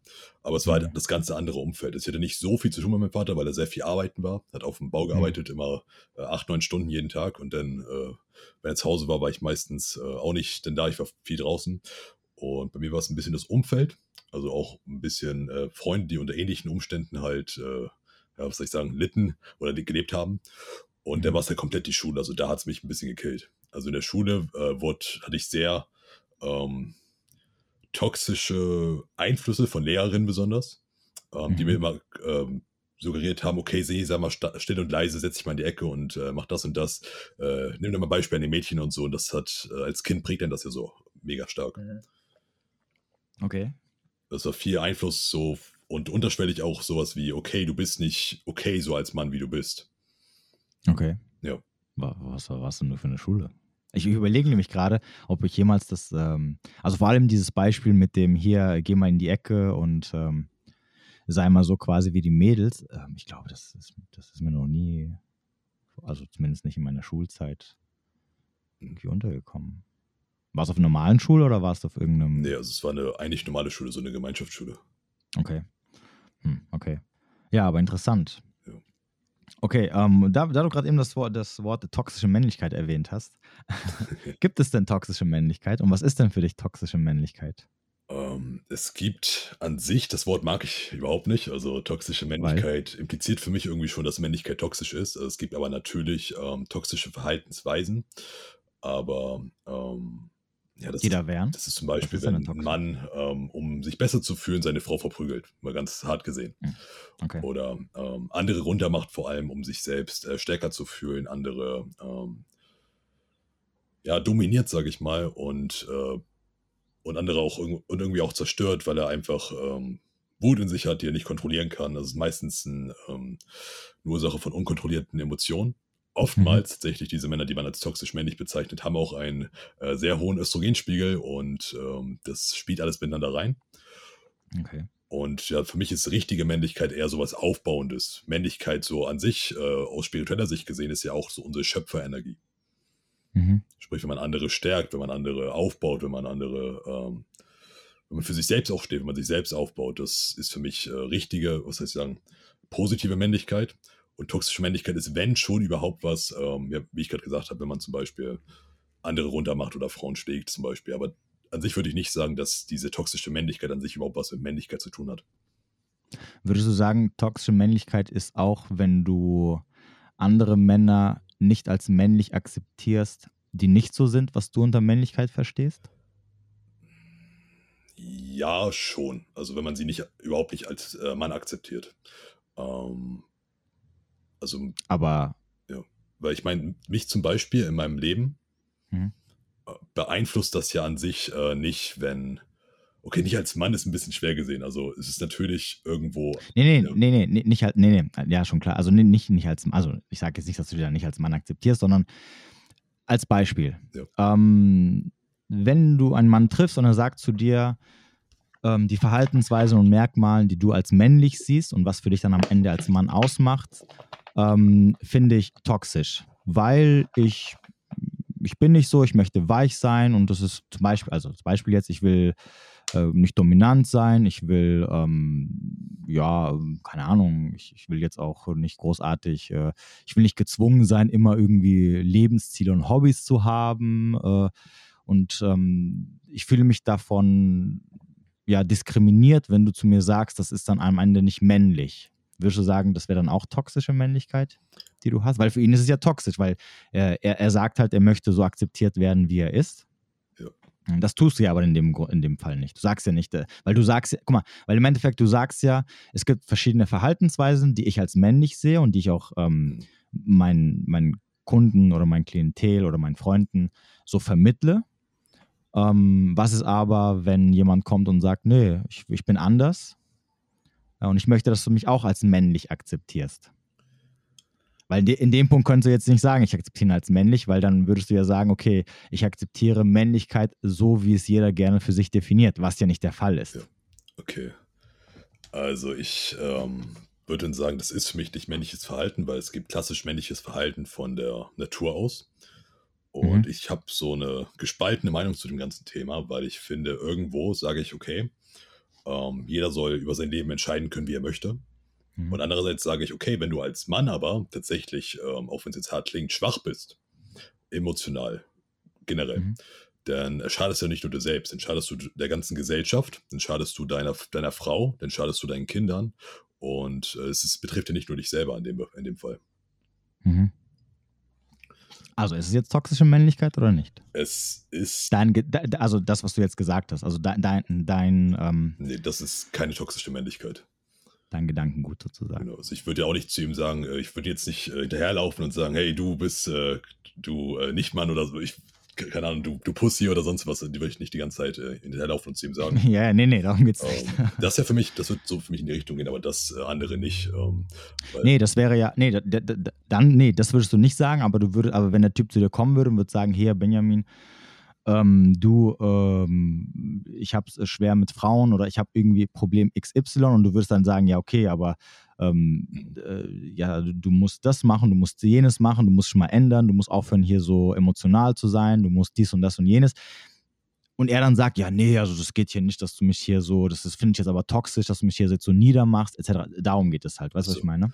Aber es war halt mhm. das ganze andere Umfeld. Es hatte nicht so viel zu tun mit meinem Vater, weil er sehr viel arbeiten war. Hat auf dem Bau mhm. gearbeitet, immer äh, acht, neun Stunden jeden Tag. Und dann, äh, wenn er zu Hause war, war ich meistens äh, auch nicht denn da. Ich war viel draußen. Und bei mir war es ein bisschen das Umfeld. Also auch ein bisschen äh, Freunde, die unter ähnlichen Umständen halt, äh, ja, was soll ich sagen, litten oder gelebt haben. Und mhm. der war es ja komplett die Schule. Also da hat es mich ein bisschen gekillt. Also in der Schule äh, wurde, hatte ich sehr ähm, toxische Einflüsse von Lehrerinnen besonders, ähm, mhm. die mir mhm. immer ähm, suggeriert haben, okay, seh, sei mal still und leise, setz dich mal in die Ecke und äh, mach das und das. Äh, nimm dir mal Beispiel an den Mädchen und so. Und das hat, äh, als Kind prägt dann das ja so mega stark. Mhm. Okay. Das war viel Einfluss so und unterschwellig auch sowas wie, okay, du bist nicht okay so als Mann, wie du bist. Okay. Ja. Was war was denn nur für eine Schule? Ich überlege nämlich gerade, ob ich jemals das, ähm, also vor allem dieses Beispiel mit dem hier, geh mal in die Ecke und ähm, sei mal so quasi wie die Mädels. Ähm, ich glaube, das ist, das ist mir noch nie, also zumindest nicht in meiner Schulzeit, irgendwie untergekommen. War es auf einer normalen Schule oder war es auf irgendeinem. Nee, also es war eine eigentlich normale Schule, so eine Gemeinschaftsschule. Okay. Hm, okay. Ja, aber interessant. Okay, ähm, da, da, du gerade eben das Wort, das Wort toxische Männlichkeit erwähnt hast, gibt es denn toxische Männlichkeit und was ist denn für dich toxische Männlichkeit? Ähm, es gibt an sich, das Wort mag ich überhaupt nicht, also toxische Männlichkeit Weil? impliziert für mich irgendwie schon, dass Männlichkeit toxisch ist. Also es gibt aber natürlich ähm, toxische Verhaltensweisen, aber ähm, ja, das, die da wären? Das ist zum Beispiel, ist wenn ein Mann, ähm, um sich besser zu fühlen, seine Frau verprügelt. Mal ganz hart gesehen. Hm, okay. Oder ähm, andere runtermacht, vor allem, um sich selbst äh, stärker zu fühlen. Andere ähm, ja, dominiert, sage ich mal. Und, äh, und andere auch und irgendwie auch zerstört, weil er einfach ähm, Wut in sich hat, die er nicht kontrollieren kann. Das ist meistens ein, ähm, eine Ursache von unkontrollierten Emotionen oftmals mhm. tatsächlich diese Männer, die man als toxisch männlich bezeichnet, haben auch einen äh, sehr hohen Östrogenspiegel und ähm, das spielt alles miteinander rein. Okay. Und ja, für mich ist richtige Männlichkeit eher so was Aufbauendes. Männlichkeit so an sich, äh, aus spiritueller Sicht gesehen, ist ja auch so unsere Schöpferenergie. Mhm. Sprich, wenn man andere stärkt, wenn man andere aufbaut, wenn man andere, ähm, wenn man für sich selbst auch steht, wenn man sich selbst aufbaut, das ist für mich äh, richtige, was heißt ich sagen, positive Männlichkeit. Und toxische Männlichkeit ist, wenn schon überhaupt was, ähm, ja, wie ich gerade gesagt habe, wenn man zum Beispiel andere runtermacht oder Frauen schlägt zum Beispiel. Aber an sich würde ich nicht sagen, dass diese toxische Männlichkeit an sich überhaupt was mit Männlichkeit zu tun hat. Würdest du sagen, toxische Männlichkeit ist auch, wenn du andere Männer nicht als männlich akzeptierst, die nicht so sind, was du unter Männlichkeit verstehst? Ja, schon. Also wenn man sie nicht überhaupt nicht als äh, Mann akzeptiert. Ähm, also, aber. Ja, weil ich meine, mich zum Beispiel in meinem Leben hm. beeinflusst das ja an sich äh, nicht, wenn. Okay, nicht als Mann ist ein bisschen schwer gesehen. Also es ist natürlich irgendwo. Nee, nee, nee, nee, nicht halt, nee, nee, ja, schon klar. Also nicht, nicht als, also ich sage jetzt nicht, dass du dich da nicht als Mann akzeptierst, sondern als Beispiel. Ja. Ähm, wenn du einen Mann triffst und er sagt zu dir, ähm, die Verhaltensweisen und Merkmalen, die du als männlich siehst und was für dich dann am Ende als Mann ausmacht, ähm, finde ich toxisch, weil ich ich bin nicht so, ich möchte weich sein und das ist zum Beispiel, also zum Beispiel jetzt, ich will äh, nicht dominant sein, ich will, ähm, ja, keine Ahnung, ich, ich, will jetzt auch nicht großartig, äh, ich will nicht gezwungen sein, immer irgendwie Lebensziele und Hobbys zu haben äh, und ähm, ich fühle mich davon ja diskriminiert, wenn du zu mir sagst, das ist dann am Ende nicht männlich. Würdest du sagen, das wäre dann auch toxische Männlichkeit, die du hast? Weil für ihn ist es ja toxisch, weil er, er, er sagt halt, er möchte so akzeptiert werden, wie er ist. Das tust du ja aber in dem, in dem Fall nicht. Du sagst ja nicht, äh, weil du sagst, guck mal, weil im Endeffekt du sagst ja, es gibt verschiedene Verhaltensweisen, die ich als männlich sehe und die ich auch ähm, mhm. meinen, meinen Kunden oder meinen Klientel oder meinen Freunden so vermittle. Ähm, was ist aber, wenn jemand kommt und sagt, nee, ich, ich bin anders, und ich möchte, dass du mich auch als männlich akzeptierst. Weil in dem Punkt könntest du jetzt nicht sagen, ich akzeptiere ihn als männlich, weil dann würdest du ja sagen, okay, ich akzeptiere Männlichkeit so, wie es jeder gerne für sich definiert, was ja nicht der Fall ist. Ja. Okay. Also ich ähm, würde dann sagen, das ist für mich nicht männliches Verhalten, weil es gibt klassisch männliches Verhalten von der Natur aus. Und mhm. ich habe so eine gespaltene Meinung zu dem ganzen Thema, weil ich finde, irgendwo sage ich, okay, ähm, jeder soll über sein Leben entscheiden können, wie er möchte. Mhm. Und andererseits sage ich, okay, wenn du als Mann aber tatsächlich, ähm, auch wenn es jetzt hart klingt, schwach bist, emotional, generell, mhm. dann schadest du nicht nur dir selbst, dann schadest du der ganzen Gesellschaft, dann schadest du deiner, deiner Frau, dann schadest du deinen Kindern und äh, es ist, betrifft ja nicht nur dich selber in dem, in dem Fall. Mhm. Also ist es jetzt toxische Männlichkeit oder nicht? Es ist. Dein, also das, was du jetzt gesagt hast. Also dein. dein, dein ähm, nee, das ist keine toxische Männlichkeit. Dein Gedankengut sozusagen. Genau. Also ich würde ja auch nicht zu ihm sagen, äh, ich würde jetzt nicht äh, hinterherlaufen und sagen, hey, du bist äh, du äh, nicht Mann oder so. Ich keine Ahnung, du, du Pussy oder sonst was, die würde ich nicht die ganze Zeit äh, hinterherlaufen und zu ihm sagen. Ja, nee, nee, darum geht's nicht. Ähm, das ist ja für mich, das wird so für mich in die Richtung gehen, aber das äh, andere nicht. Ähm, nee, das wäre ja, nee, dann, nee, das würdest du nicht sagen, aber du würdest, aber wenn der Typ zu dir kommen würde und würde sagen, hier, Benjamin, ähm, du, ähm, ich habe es schwer mit Frauen oder ich habe irgendwie Problem XY und du würdest dann sagen, ja, okay, aber ähm, äh, ja, du musst das machen, du musst jenes machen, du musst schon mal ändern, du musst aufhören, hier so emotional zu sein, du musst dies und das und jenes. Und er dann sagt, ja, nee, also das geht hier nicht, dass du mich hier so, das, das finde ich jetzt aber toxisch, dass du mich hier jetzt so niedermachst, etc. Darum geht es halt, weißt du, also, was ich meine?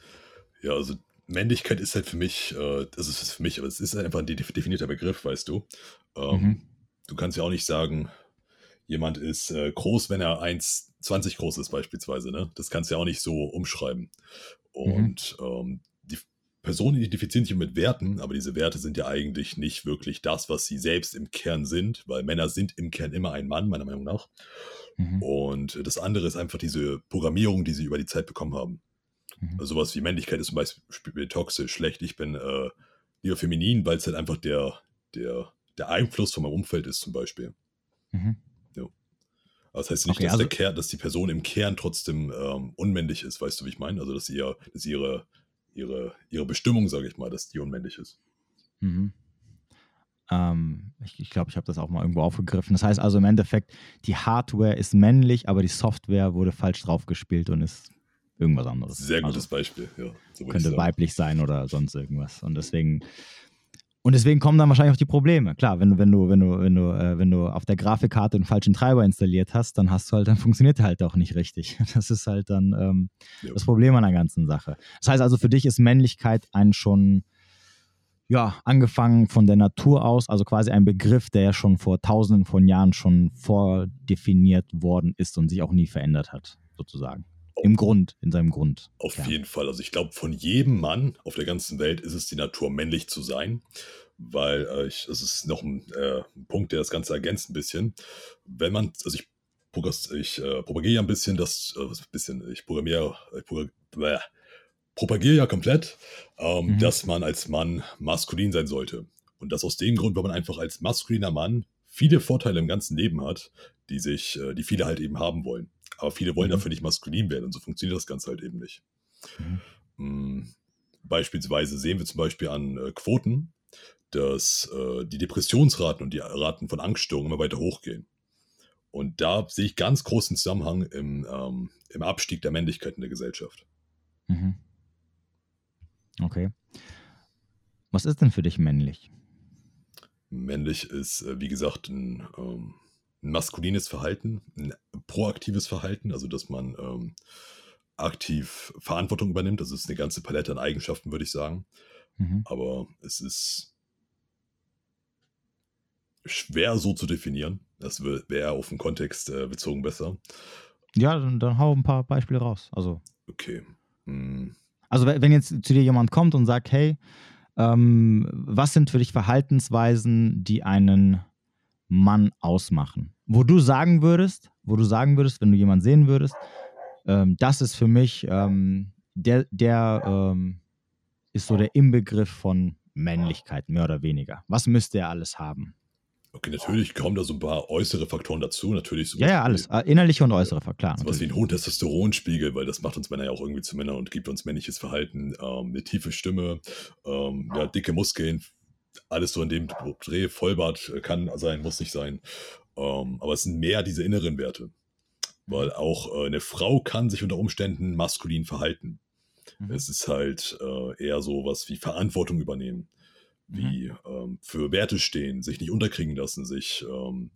Ja, also Männlichkeit ist halt für mich, äh, das ist für mich, aber es ist einfach ein definierter Begriff, weißt du. Ähm, mhm. Du kannst ja auch nicht sagen, jemand ist äh, groß, wenn er 1,20 groß ist beispielsweise. Ne? Das kannst du ja auch nicht so umschreiben. Und mhm. ähm, die Personen identifizieren sich mit Werten, aber diese Werte sind ja eigentlich nicht wirklich das, was sie selbst im Kern sind, weil Männer sind im Kern immer ein Mann, meiner Meinung nach. Mhm. Und das andere ist einfach diese Programmierung, die sie über die Zeit bekommen haben. Mhm. Also sowas wie Männlichkeit ist zum Beispiel toxisch, schlecht. Ich bin äh, lieber feminin, weil es halt einfach der, der, der Einfluss von meinem Umfeld ist, zum Beispiel. Mhm. Das heißt nicht, okay, dass, also, der Kern, dass die Person im Kern trotzdem ähm, unmännlich ist, weißt du, wie ich meine? Also, dass, ihr, dass ihre, ihre, ihre Bestimmung, sage ich mal, dass die unmännlich ist. Mhm. Ähm, ich glaube, ich, glaub, ich habe das auch mal irgendwo aufgegriffen. Das heißt also im Endeffekt, die Hardware ist männlich, aber die Software wurde falsch draufgespielt und ist irgendwas anderes. Sehr gutes also, Beispiel, ja. So könnte weiblich sein oder sonst irgendwas. Und deswegen und deswegen kommen dann wahrscheinlich auch die Probleme. Klar, wenn du, wenn du, wenn du, wenn du, äh, wenn du auf der Grafikkarte einen falschen Treiber installiert hast, dann hast du halt, dann funktioniert der halt auch nicht richtig. Das ist halt dann ähm, das Problem an der ganzen Sache. Das heißt also, für dich ist Männlichkeit ein schon, ja, angefangen von der Natur aus, also quasi ein Begriff, der ja schon vor tausenden von Jahren schon vordefiniert worden ist und sich auch nie verändert hat, sozusagen. Im Grund, in seinem Grund. Auf ja. jeden Fall. Also ich glaube, von jedem Mann auf der ganzen Welt ist es die Natur, männlich zu sein. Weil äh, ich, das ist noch ein, äh, Punkt, der das Ganze ergänzt ein bisschen. Wenn man, also ich, ich äh, propagiere ja ein bisschen, das, äh, ein bisschen, ich programmiere, ich propagiere, propagiere ja komplett, ähm, mhm. dass man als Mann maskulin sein sollte. Und das aus dem Grund, weil man einfach als maskuliner Mann viele Vorteile im ganzen Leben hat, die sich, äh, die viele halt eben haben wollen. Aber viele wollen mhm. dafür nicht maskulin werden und so funktioniert das Ganze halt eben nicht. Mhm. Mm, beispielsweise sehen wir zum Beispiel an äh, Quoten, dass äh, die Depressionsraten und die Raten von Angststörungen immer weiter hochgehen. Und da sehe ich ganz großen Zusammenhang im, ähm, im Abstieg der Männlichkeit in der Gesellschaft. Mhm. Okay. Was ist denn für dich männlich? Männlich ist, äh, wie gesagt, ein ähm, ein maskulines Verhalten, ein proaktives Verhalten, also dass man ähm, aktiv Verantwortung übernimmt. Das ist eine ganze Palette an Eigenschaften, würde ich sagen. Mhm. Aber es ist schwer so zu definieren. Das wäre auf den Kontext äh, bezogen besser. Ja, dann, dann, hau ein paar Beispiele raus. Also. Okay. Hm. Also wenn jetzt zu dir jemand kommt und sagt, hey, ähm, was sind für dich Verhaltensweisen, die einen Mann ausmachen? Wo du sagen würdest, wo du sagen würdest, wenn du jemanden sehen würdest, ähm, das ist für mich, ähm, der, der ähm, ist so der Inbegriff von Männlichkeit, mehr oder weniger. Was müsste er alles haben? Okay, natürlich kommen da so ein paar äußere Faktoren dazu. Natürlich so Ja, ja, alles. Äh, Innerliche und äußere, Faktoren, klar. Sowas wie einen hohen Testosteronspiegel, weil das macht uns Männer ja auch irgendwie zu Männern und gibt uns männliches Verhalten, ähm, eine tiefe Stimme, ähm, ja, dicke Muskeln, alles so in dem Dreh, Vollbart äh, kann sein, muss nicht sein. Ähm, aber es sind mehr diese inneren Werte. Weil auch äh, eine Frau kann sich unter Umständen maskulin verhalten. Mhm. Es ist halt äh, eher so was wie Verantwortung übernehmen, wie ähm, für Werte stehen, sich nicht unterkriegen lassen, sich ähm,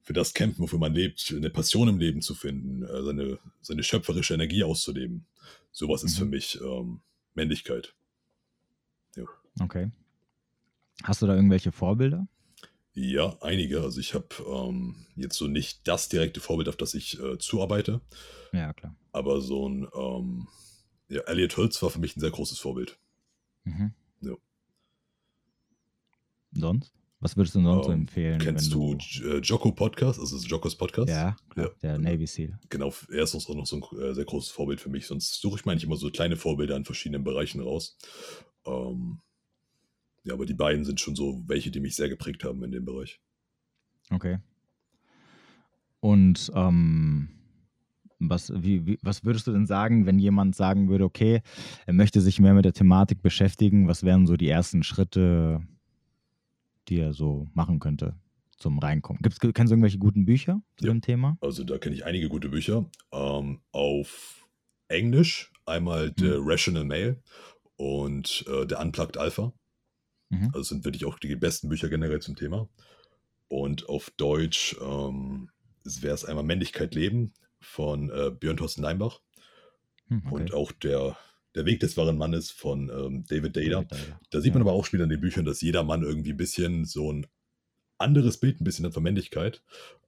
für das kämpfen, wofür man lebt, eine Passion im Leben zu finden, äh, seine, seine schöpferische Energie auszuleben. Sowas ist Mhm. für mich ähm, Männlichkeit. Okay. Hast du da irgendwelche Vorbilder? Ja, einige. Also ich habe ähm, jetzt so nicht das direkte Vorbild, auf das ich äh, zuarbeite, Ja, klar. aber so ein ähm, ja, Elliot Hölz war für mich ein sehr großes Vorbild. Mhm. Ja. Sonst? Was würdest du sonst so Ähm, empfehlen? Kennst du J- äh, Jocko Podcast, also Jokos Podcast? Ja, Ja. der Navy SEAL. Genau, er ist auch noch so ein äh, sehr großes Vorbild für mich. Sonst suche ich mir eigentlich immer so kleine Vorbilder in verschiedenen Bereichen raus. Ähm, ja, aber die beiden sind schon so welche, die mich sehr geprägt haben in dem Bereich. Okay. Und ähm, was, wie, wie, was würdest du denn sagen, wenn jemand sagen würde, okay, er möchte sich mehr mit der Thematik beschäftigen, was wären so die ersten Schritte, die er so machen könnte zum Reinkommen? Gibt's, kennst du irgendwelche guten Bücher zu Ja. dem Thema? Also da kenne ich einige gute Bücher. Ähm, auf Englisch einmal The Rational Male und äh, The Unplugged Alpha. Mhm. Also sind wirklich auch die besten Bücher generell zum Thema. Und auf Deutsch ähm, wäre es einmal Männlichkeit leben von äh, Björn Thorsten Leinbach. Hm, okay. Und auch der, der Weg des wahren Mannes von ähm, David Data. Da sieht man Ja. aber auch später in den Büchern, dass jeder Mann irgendwie ein bisschen so ein anderes Bild, ein bisschen hat von Männlichkeit.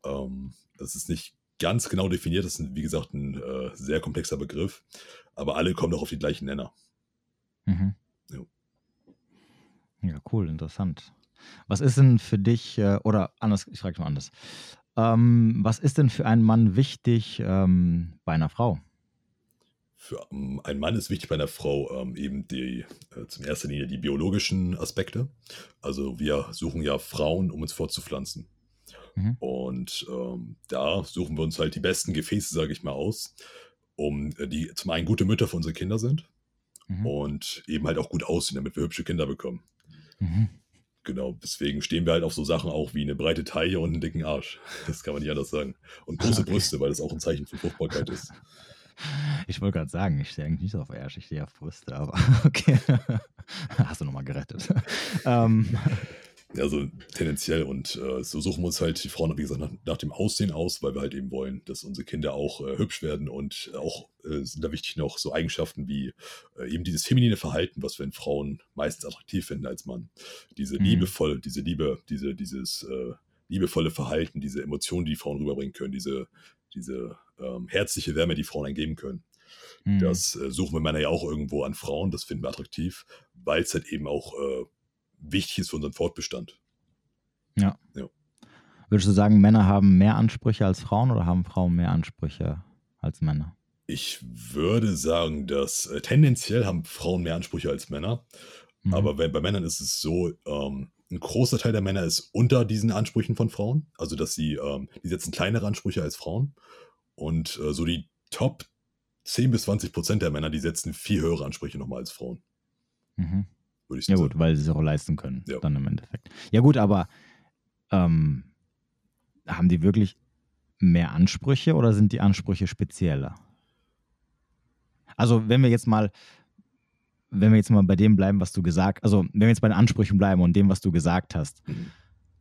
Ähm, das ist nicht ganz genau definiert, das ist, wie gesagt, ein äh, sehr komplexer Begriff, aber alle kommen doch auf die gleichen Nenner. Mhm. Ja. Ja, cool, interessant. Was ist denn für dich, äh, oder anders, ich frage mal anders. Ähm, was ist denn für einen Mann wichtig ähm, bei einer Frau? Für ähm, einen Mann ist wichtig bei einer Frau ähm, eben die, äh, zum ersten Linie die biologischen Aspekte. Also wir suchen ja Frauen, um uns fortzupflanzen. Mhm. Und ähm, da suchen wir uns halt die besten Gefäße, sage ich mal, aus, um äh, die zum einen gute Mütter für unsere Kinder sind Mhm. und eben halt auch gut aussehen, damit wir hübsche Kinder bekommen. Mhm. Genau, deswegen stehen wir halt auf so Sachen auch wie eine breite Taille und einen dicken Arsch. Das kann man nicht anders sagen. Und große Okay. Brüste, weil das auch ein Zeichen von Fruchtbarkeit ist. Ich wollte gerade sagen, ich stehe eigentlich nicht so auf Arsch, ich stehe auf Brüste, aber okay. Hast du nochmal gerettet. ähm, Also tendenziell und äh, so suchen wir uns halt die Frauen, wie gesagt, nach, nach dem Aussehen aus, weil wir halt eben wollen, dass unsere Kinder auch äh, hübsch werden und auch äh, sind da wichtig noch so Eigenschaften wie äh, eben dieses feminine Verhalten, was wir in Frauen meistens attraktiv finden als Mann. Diese Mhm. liebevolle, diese Liebe, diese, dieses äh, liebevolle Verhalten, diese Emotionen, die, die Frauen rüberbringen können, diese, diese ähm, herzliche Wärme, die Frauen eingeben können. hm, Das äh, suchen wir Männer ja auch irgendwo an Frauen, das finden wir attraktiv, weil es halt eben auch wichtig ist für unseren Fortbestand. Würdest du sagen, Männer haben mehr Ansprüche als Frauen oder haben Frauen mehr Ansprüche als Männer? Ich würde sagen, dass äh, tendenziell haben Frauen mehr Ansprüche als Männer, Mhm. aber wenn, bei Männern ist es so, ähm, ein großer Teil der Männer ist unter diesen Ansprüchen von Frauen, also dass sie, ähm, die setzen kleinere Ansprüche als Frauen und äh, so die Top 10 bis 20 Prozent der Männer, die setzen viel höhere Ansprüche nochmal als Frauen, Mhm. Würde ich Ja sagen. gut, weil sie es auch leisten können, Ja. dann im Endeffekt. Ja gut, aber ähm, haben die wirklich mehr Ansprüche oder sind die Ansprüche spezieller? Also wenn wir jetzt mal, wenn wir jetzt mal bei dem bleiben, was du gesagt, also wenn wir jetzt bei den Ansprüchen bleiben und dem, was du gesagt hast, Mhm.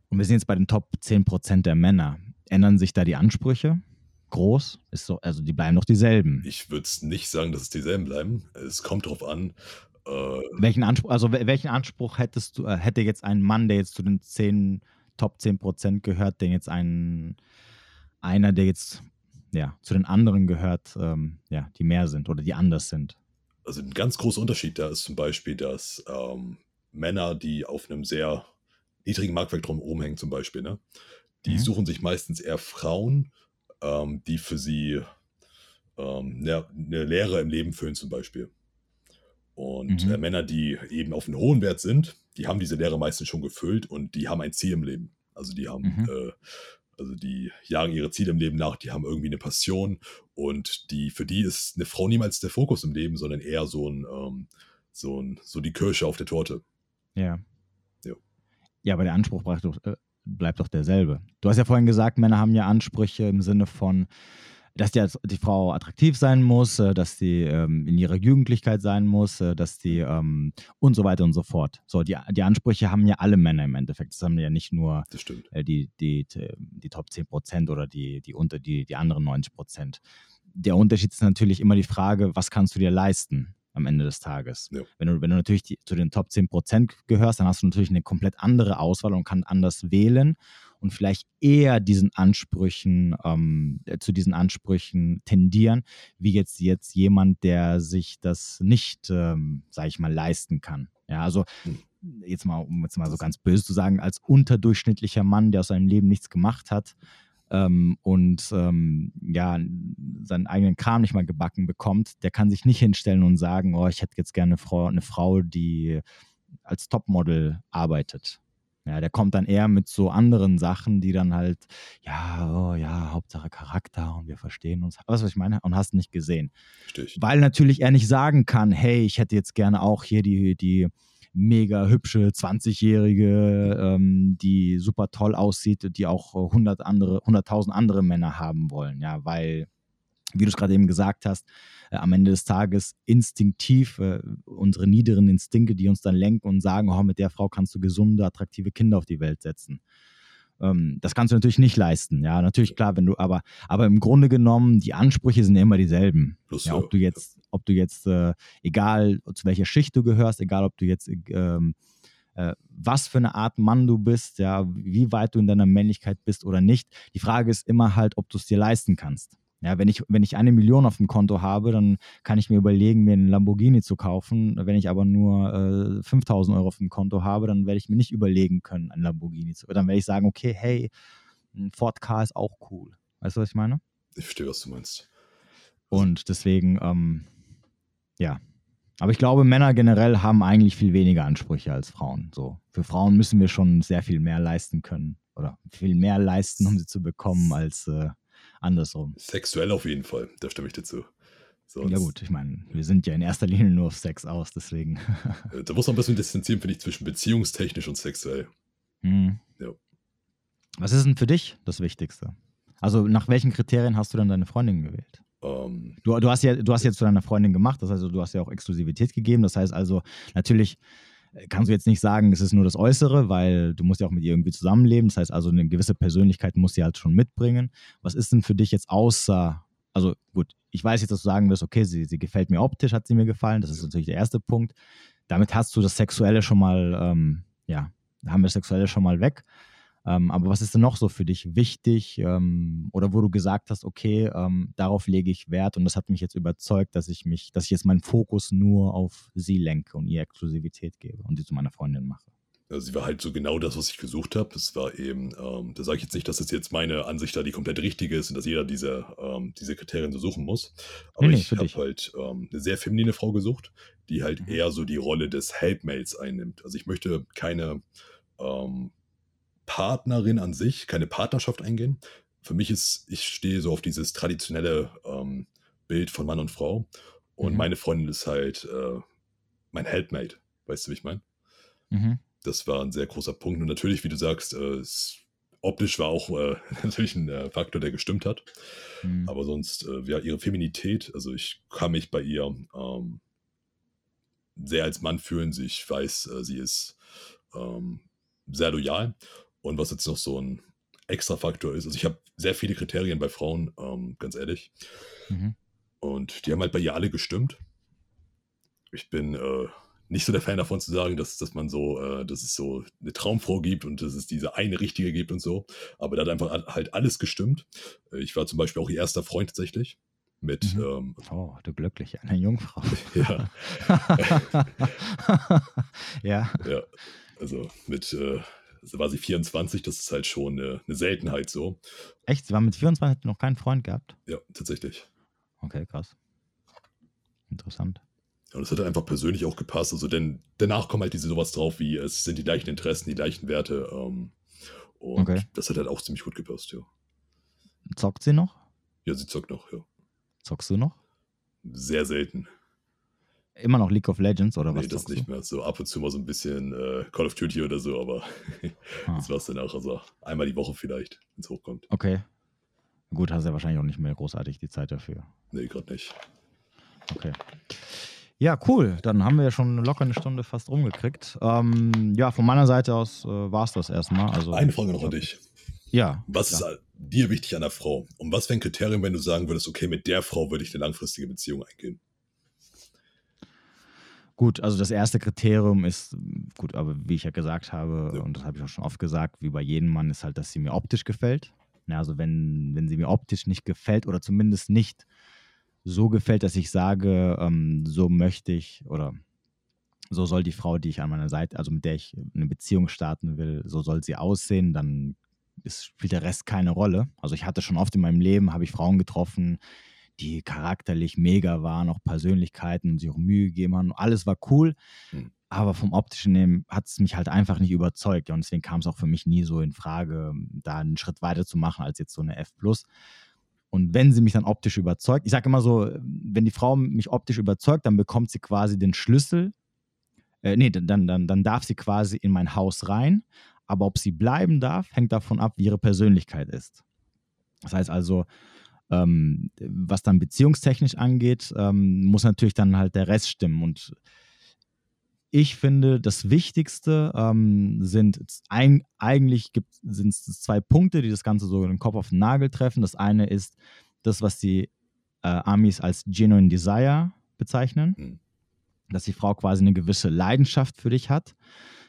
und wir sind jetzt bei den Top 10% der Männer, ändern sich da die Ansprüche groß? Ist so, also die bleiben doch dieselben. Ich würde nicht sagen, dass es dieselben bleiben. Es kommt darauf an, Welchen Anspruch, also wel- welchen Anspruch hättest du, äh, hätte jetzt ein Mann, der jetzt zu den 10, Top 10% gehört, denn jetzt ein einer, der jetzt ja, zu den anderen gehört, ähm, ja, die mehr sind oder die anders sind. also ein ganz großer Unterschied da ist zum Beispiel, dass ähm, Männer, die auf einem sehr niedrigen Marktwert drum rumhängen zum Beispiel, ne, die Mhm. suchen sich meistens eher Frauen, ähm, die für sie ähm, eine, eine Lehre im Leben füllen zum Beispiel. Und Mhm. äh, Männer, die eben auf einen hohen Wert sind, die haben diese Lehre meistens schon gefüllt und die haben ein Ziel im Leben. Also die haben, mhm. äh, also die jagen ihre Ziele im Leben nach, die haben irgendwie eine Passion und die, für die ist eine Frau niemals der Fokus im Leben, sondern eher so ein, ähm, so ein, so die Kirsche auf der Torte. Ja. Ja, ja aber der Anspruch bleibt doch, äh, bleibt doch derselbe. Du hast ja vorhin gesagt, Männer haben ja Ansprüche im Sinne von, dass die, die Frau attraktiv sein muss, äh, dass sie ähm, in ihrer Jugendlichkeit sein muss, äh, dass die ähm, und so weiter und so fort. So, die, die Ansprüche haben ja alle Männer im Endeffekt. Das haben ja nicht nur äh, die, die, die Top 10 Prozent oder die, die, unter, die, die anderen 90 Prozent. Der Unterschied ist natürlich immer die Frage, was kannst du dir leisten? am Ende des Tages. Ja. Wenn, du, wenn du natürlich die, zu den Top 10% gehörst, dann hast du natürlich eine komplett andere Auswahl und kannst anders wählen und vielleicht eher diesen Ansprüchen, ähm, äh, zu diesen Ansprüchen tendieren, wie jetzt, jetzt jemand, der sich das nicht, ähm, sage ich mal, leisten kann. Ja, also hm. jetzt mal, um jetzt mal so ganz böse zu sagen, als unterdurchschnittlicher Mann, der aus seinem Leben nichts gemacht hat, ähm, und ähm, ja, seinen eigenen Kram nicht mal gebacken bekommt, der kann sich nicht hinstellen und sagen, oh, ich hätte jetzt gerne eine Frau, eine Frau die als Topmodel arbeitet. Ja, der kommt dann eher mit so anderen Sachen, die dann halt, ja, oh, ja, Hauptsache Charakter und wir verstehen uns. Was, was ich meine? Und hast nicht gesehen. Stich. Weil natürlich er nicht sagen kann, hey, ich hätte jetzt gerne auch hier die, die mega hübsche 20-Jährige, ähm, die super toll aussieht, die auch 100 andere, 100.000 andere Männer haben wollen. Ja, weil wie du es gerade eben gesagt hast, äh, am Ende des Tages instinktiv äh, unsere niederen Instinkte, die uns dann lenken und sagen, oh, mit der Frau kannst du gesunde, attraktive Kinder auf die Welt setzen. Ähm, das kannst du natürlich nicht leisten. Ja, natürlich klar, wenn du, aber, aber im Grunde genommen, die Ansprüche sind immer dieselben. Plus, ja, ob du jetzt, ob du jetzt, äh, egal zu welcher Schicht du gehörst, egal ob du jetzt ähm, äh, was für eine Art Mann du bist, ja, wie weit du in deiner Männlichkeit bist oder nicht. Die Frage ist immer halt, ob du es dir leisten kannst. Ja, wenn ich, wenn ich eine Million auf dem Konto habe, dann kann ich mir überlegen, mir einen Lamborghini zu kaufen. Wenn ich aber nur äh, 5000 Euro auf dem Konto habe, dann werde ich mir nicht überlegen können, einen Lamborghini zu. Dann werde ich sagen, okay, hey, ein Ford Car ist auch cool. Weißt du, was ich meine? Ich verstehe, was du meinst. Und deswegen, ähm, ja. Aber ich glaube, Männer generell haben eigentlich viel weniger Ansprüche als Frauen. So. Für Frauen müssen wir schon sehr viel mehr leisten können. Oder viel mehr leisten, um sie zu bekommen, als äh, andersrum. Sexuell auf jeden Fall, da stimme ich dazu. Sonst, ja gut, ich meine, wir sind ja in erster Linie nur auf Sex aus, deswegen. Äh, da muss man ein bisschen distanzieren, finde ich, zwischen beziehungstechnisch und sexuell. Hm. Ja. Was ist denn für dich das Wichtigste? Also nach welchen Kriterien hast du dann deine Freundin gewählt? Um, ähm, du, du, hast ja, du hast jetzt zu deiner Freundin gemacht, das heißt, du hast ja auch Exklusivität gegeben. Das heißt also, natürlich kannst du jetzt nicht sagen, es ist nur das Äußere, weil du musst ja auch mit ihr irgendwie zusammenleben. Das heißt also, eine gewisse Persönlichkeit muss sie halt schon mitbringen. Was ist denn für dich jetzt außer, also gut, ich weiß jetzt, dass du sagen wirst, okay, sie, sie gefällt mir optisch, hat sie mir gefallen. Das ist natürlich der erste Punkt. Damit hast du das Sexuelle schon mal, ähm, ja, haben wir das Sexuelle schon mal weg. Ähm, aber was ist denn noch so für dich wichtig ähm, oder wo du gesagt hast, okay, ähm, darauf lege ich Wert und das hat mich jetzt überzeugt, dass ich mich, dass ich jetzt meinen Fokus nur auf sie lenke und ihr Exklusivität gebe und sie zu meiner Freundin mache. Also sie war halt so genau das, was ich gesucht habe. Es war eben, ähm, da sage ich jetzt nicht, dass das jetzt meine Ansicht da die komplett richtige ist und dass jeder diese, ähm, diese Kriterien so suchen muss. Aber nee, nee, ich habe halt ähm, eine sehr feminine Frau gesucht, die halt mhm. eher so die Rolle des Helpmates einnimmt. Also ich möchte keine ähm, Partnerin an sich, keine Partnerschaft eingehen. Für mich ist, ich stehe so auf dieses traditionelle ähm, Bild von Mann und Frau. Und mhm. meine Freundin ist halt äh, mein Helpmate. Weißt du, wie ich meine? Mhm. Das war ein sehr großer Punkt. Und natürlich, wie du sagst, äh, es, optisch war auch äh, natürlich ein äh, Faktor, der gestimmt hat. Mhm. Aber sonst, äh, ja, ihre Feminität, also ich kann mich bei ihr ähm, sehr als Mann fühlen. Ich weiß, äh, sie ist ähm, sehr loyal und was jetzt noch so ein extra Faktor ist, also ich habe sehr viele Kriterien bei Frauen, ähm, ganz ehrlich. Mhm. Und die haben halt bei ihr alle gestimmt. Ich bin äh, nicht so der Fan davon zu sagen, dass, dass man so, äh, dass es so eine Traumfrau gibt und dass es diese eine richtige gibt und so. Aber da hat einfach halt alles gestimmt. Ich war zum Beispiel auch ihr erster Freund tatsächlich. Mit, mhm. ähm, oh, du glücklich, eine Jungfrau. ja. ja. Ja. Also mit äh, war sie 24, das ist halt schon eine, eine Seltenheit so. Echt? Sie war mit 24 noch keinen Freund gehabt? Ja, tatsächlich. Okay, krass. Interessant. Und es hat einfach persönlich auch gepasst. Also denn danach kommen halt diese sowas drauf wie, es sind die gleichen Interessen, die gleichen Werte. Ähm, Und okay. das hat halt auch ziemlich gut gepasst, ja. Zockt sie noch? Ja, sie zockt noch, ja. Zockst du noch? Sehr selten. Immer noch League of Legends oder was? Nee, das nicht du? mehr. So ab und zu mal so ein bisschen äh, Call of Duty oder so, aber ah. das war es dann auch. Also einmal die Woche vielleicht, wenn es hochkommt. Okay. Gut, hast du ja wahrscheinlich auch nicht mehr großartig die Zeit dafür. Nee, gerade nicht. Okay. Ja, cool. Dann haben wir ja schon locker eine Stunde fast rumgekriegt. Ähm, ja, von meiner Seite aus äh, war es das erstmal. Also, eine Frage noch an dich. Ja. Was klar. ist dir wichtig an der Frau? Und was wäre ein Kriterium, wenn du sagen würdest, okay, mit der Frau würde ich eine langfristige Beziehung eingehen? Gut, also das erste Kriterium ist, gut, aber wie ich ja gesagt habe, ja. und das habe ich auch schon oft gesagt, wie bei jedem Mann, ist halt, dass sie mir optisch gefällt. Ja, also wenn, wenn sie mir optisch nicht gefällt oder zumindest nicht so gefällt, dass ich sage, ähm, so möchte ich oder so soll die Frau, die ich an meiner Seite, also mit der ich eine Beziehung starten will, so soll sie aussehen, dann ist, spielt der Rest keine Rolle. Also ich hatte schon oft in meinem Leben, habe ich Frauen getroffen, die charakterlich mega waren, auch Persönlichkeiten und sich auch Mühe gegeben haben. Alles war cool, mhm. aber vom optischen Nehmen hat es mich halt einfach nicht überzeugt. Und deswegen kam es auch für mich nie so in Frage, da einen Schritt weiter zu machen als jetzt so eine F. Und wenn sie mich dann optisch überzeugt, ich sage immer so, wenn die Frau mich optisch überzeugt, dann bekommt sie quasi den Schlüssel. Äh, nee, dann, dann, dann darf sie quasi in mein Haus rein. Aber ob sie bleiben darf, hängt davon ab, wie ihre Persönlichkeit ist. Das heißt also, ähm, was dann beziehungstechnisch angeht, ähm, muss natürlich dann halt der Rest stimmen. Und ich finde, das Wichtigste ähm, sind ein, eigentlich sind es zwei Punkte, die das Ganze so in den Kopf auf den Nagel treffen. Das eine ist das, was die äh, Amis als Genuine Desire bezeichnen, mhm. dass die Frau quasi eine gewisse Leidenschaft für dich hat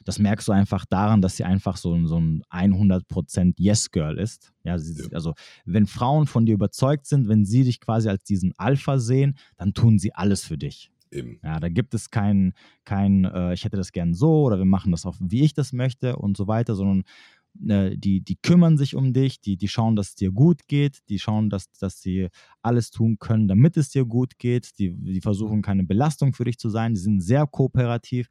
das merkst du einfach daran, dass sie einfach so, so ein 100% Yes-Girl ist. Ja, sie, ja, also wenn Frauen von dir überzeugt sind, wenn sie dich quasi als diesen Alpha sehen, dann tun sie alles für dich. Eben. Ja, da gibt es kein, kein äh, ich hätte das gern so oder wir machen das auch, wie ich das möchte und so weiter, sondern äh, die, die kümmern sich um dich, die, die schauen, dass es dir gut geht, die schauen, dass, dass sie alles tun können, damit es dir gut geht, die, die versuchen keine Belastung für dich zu sein, die sind sehr kooperativ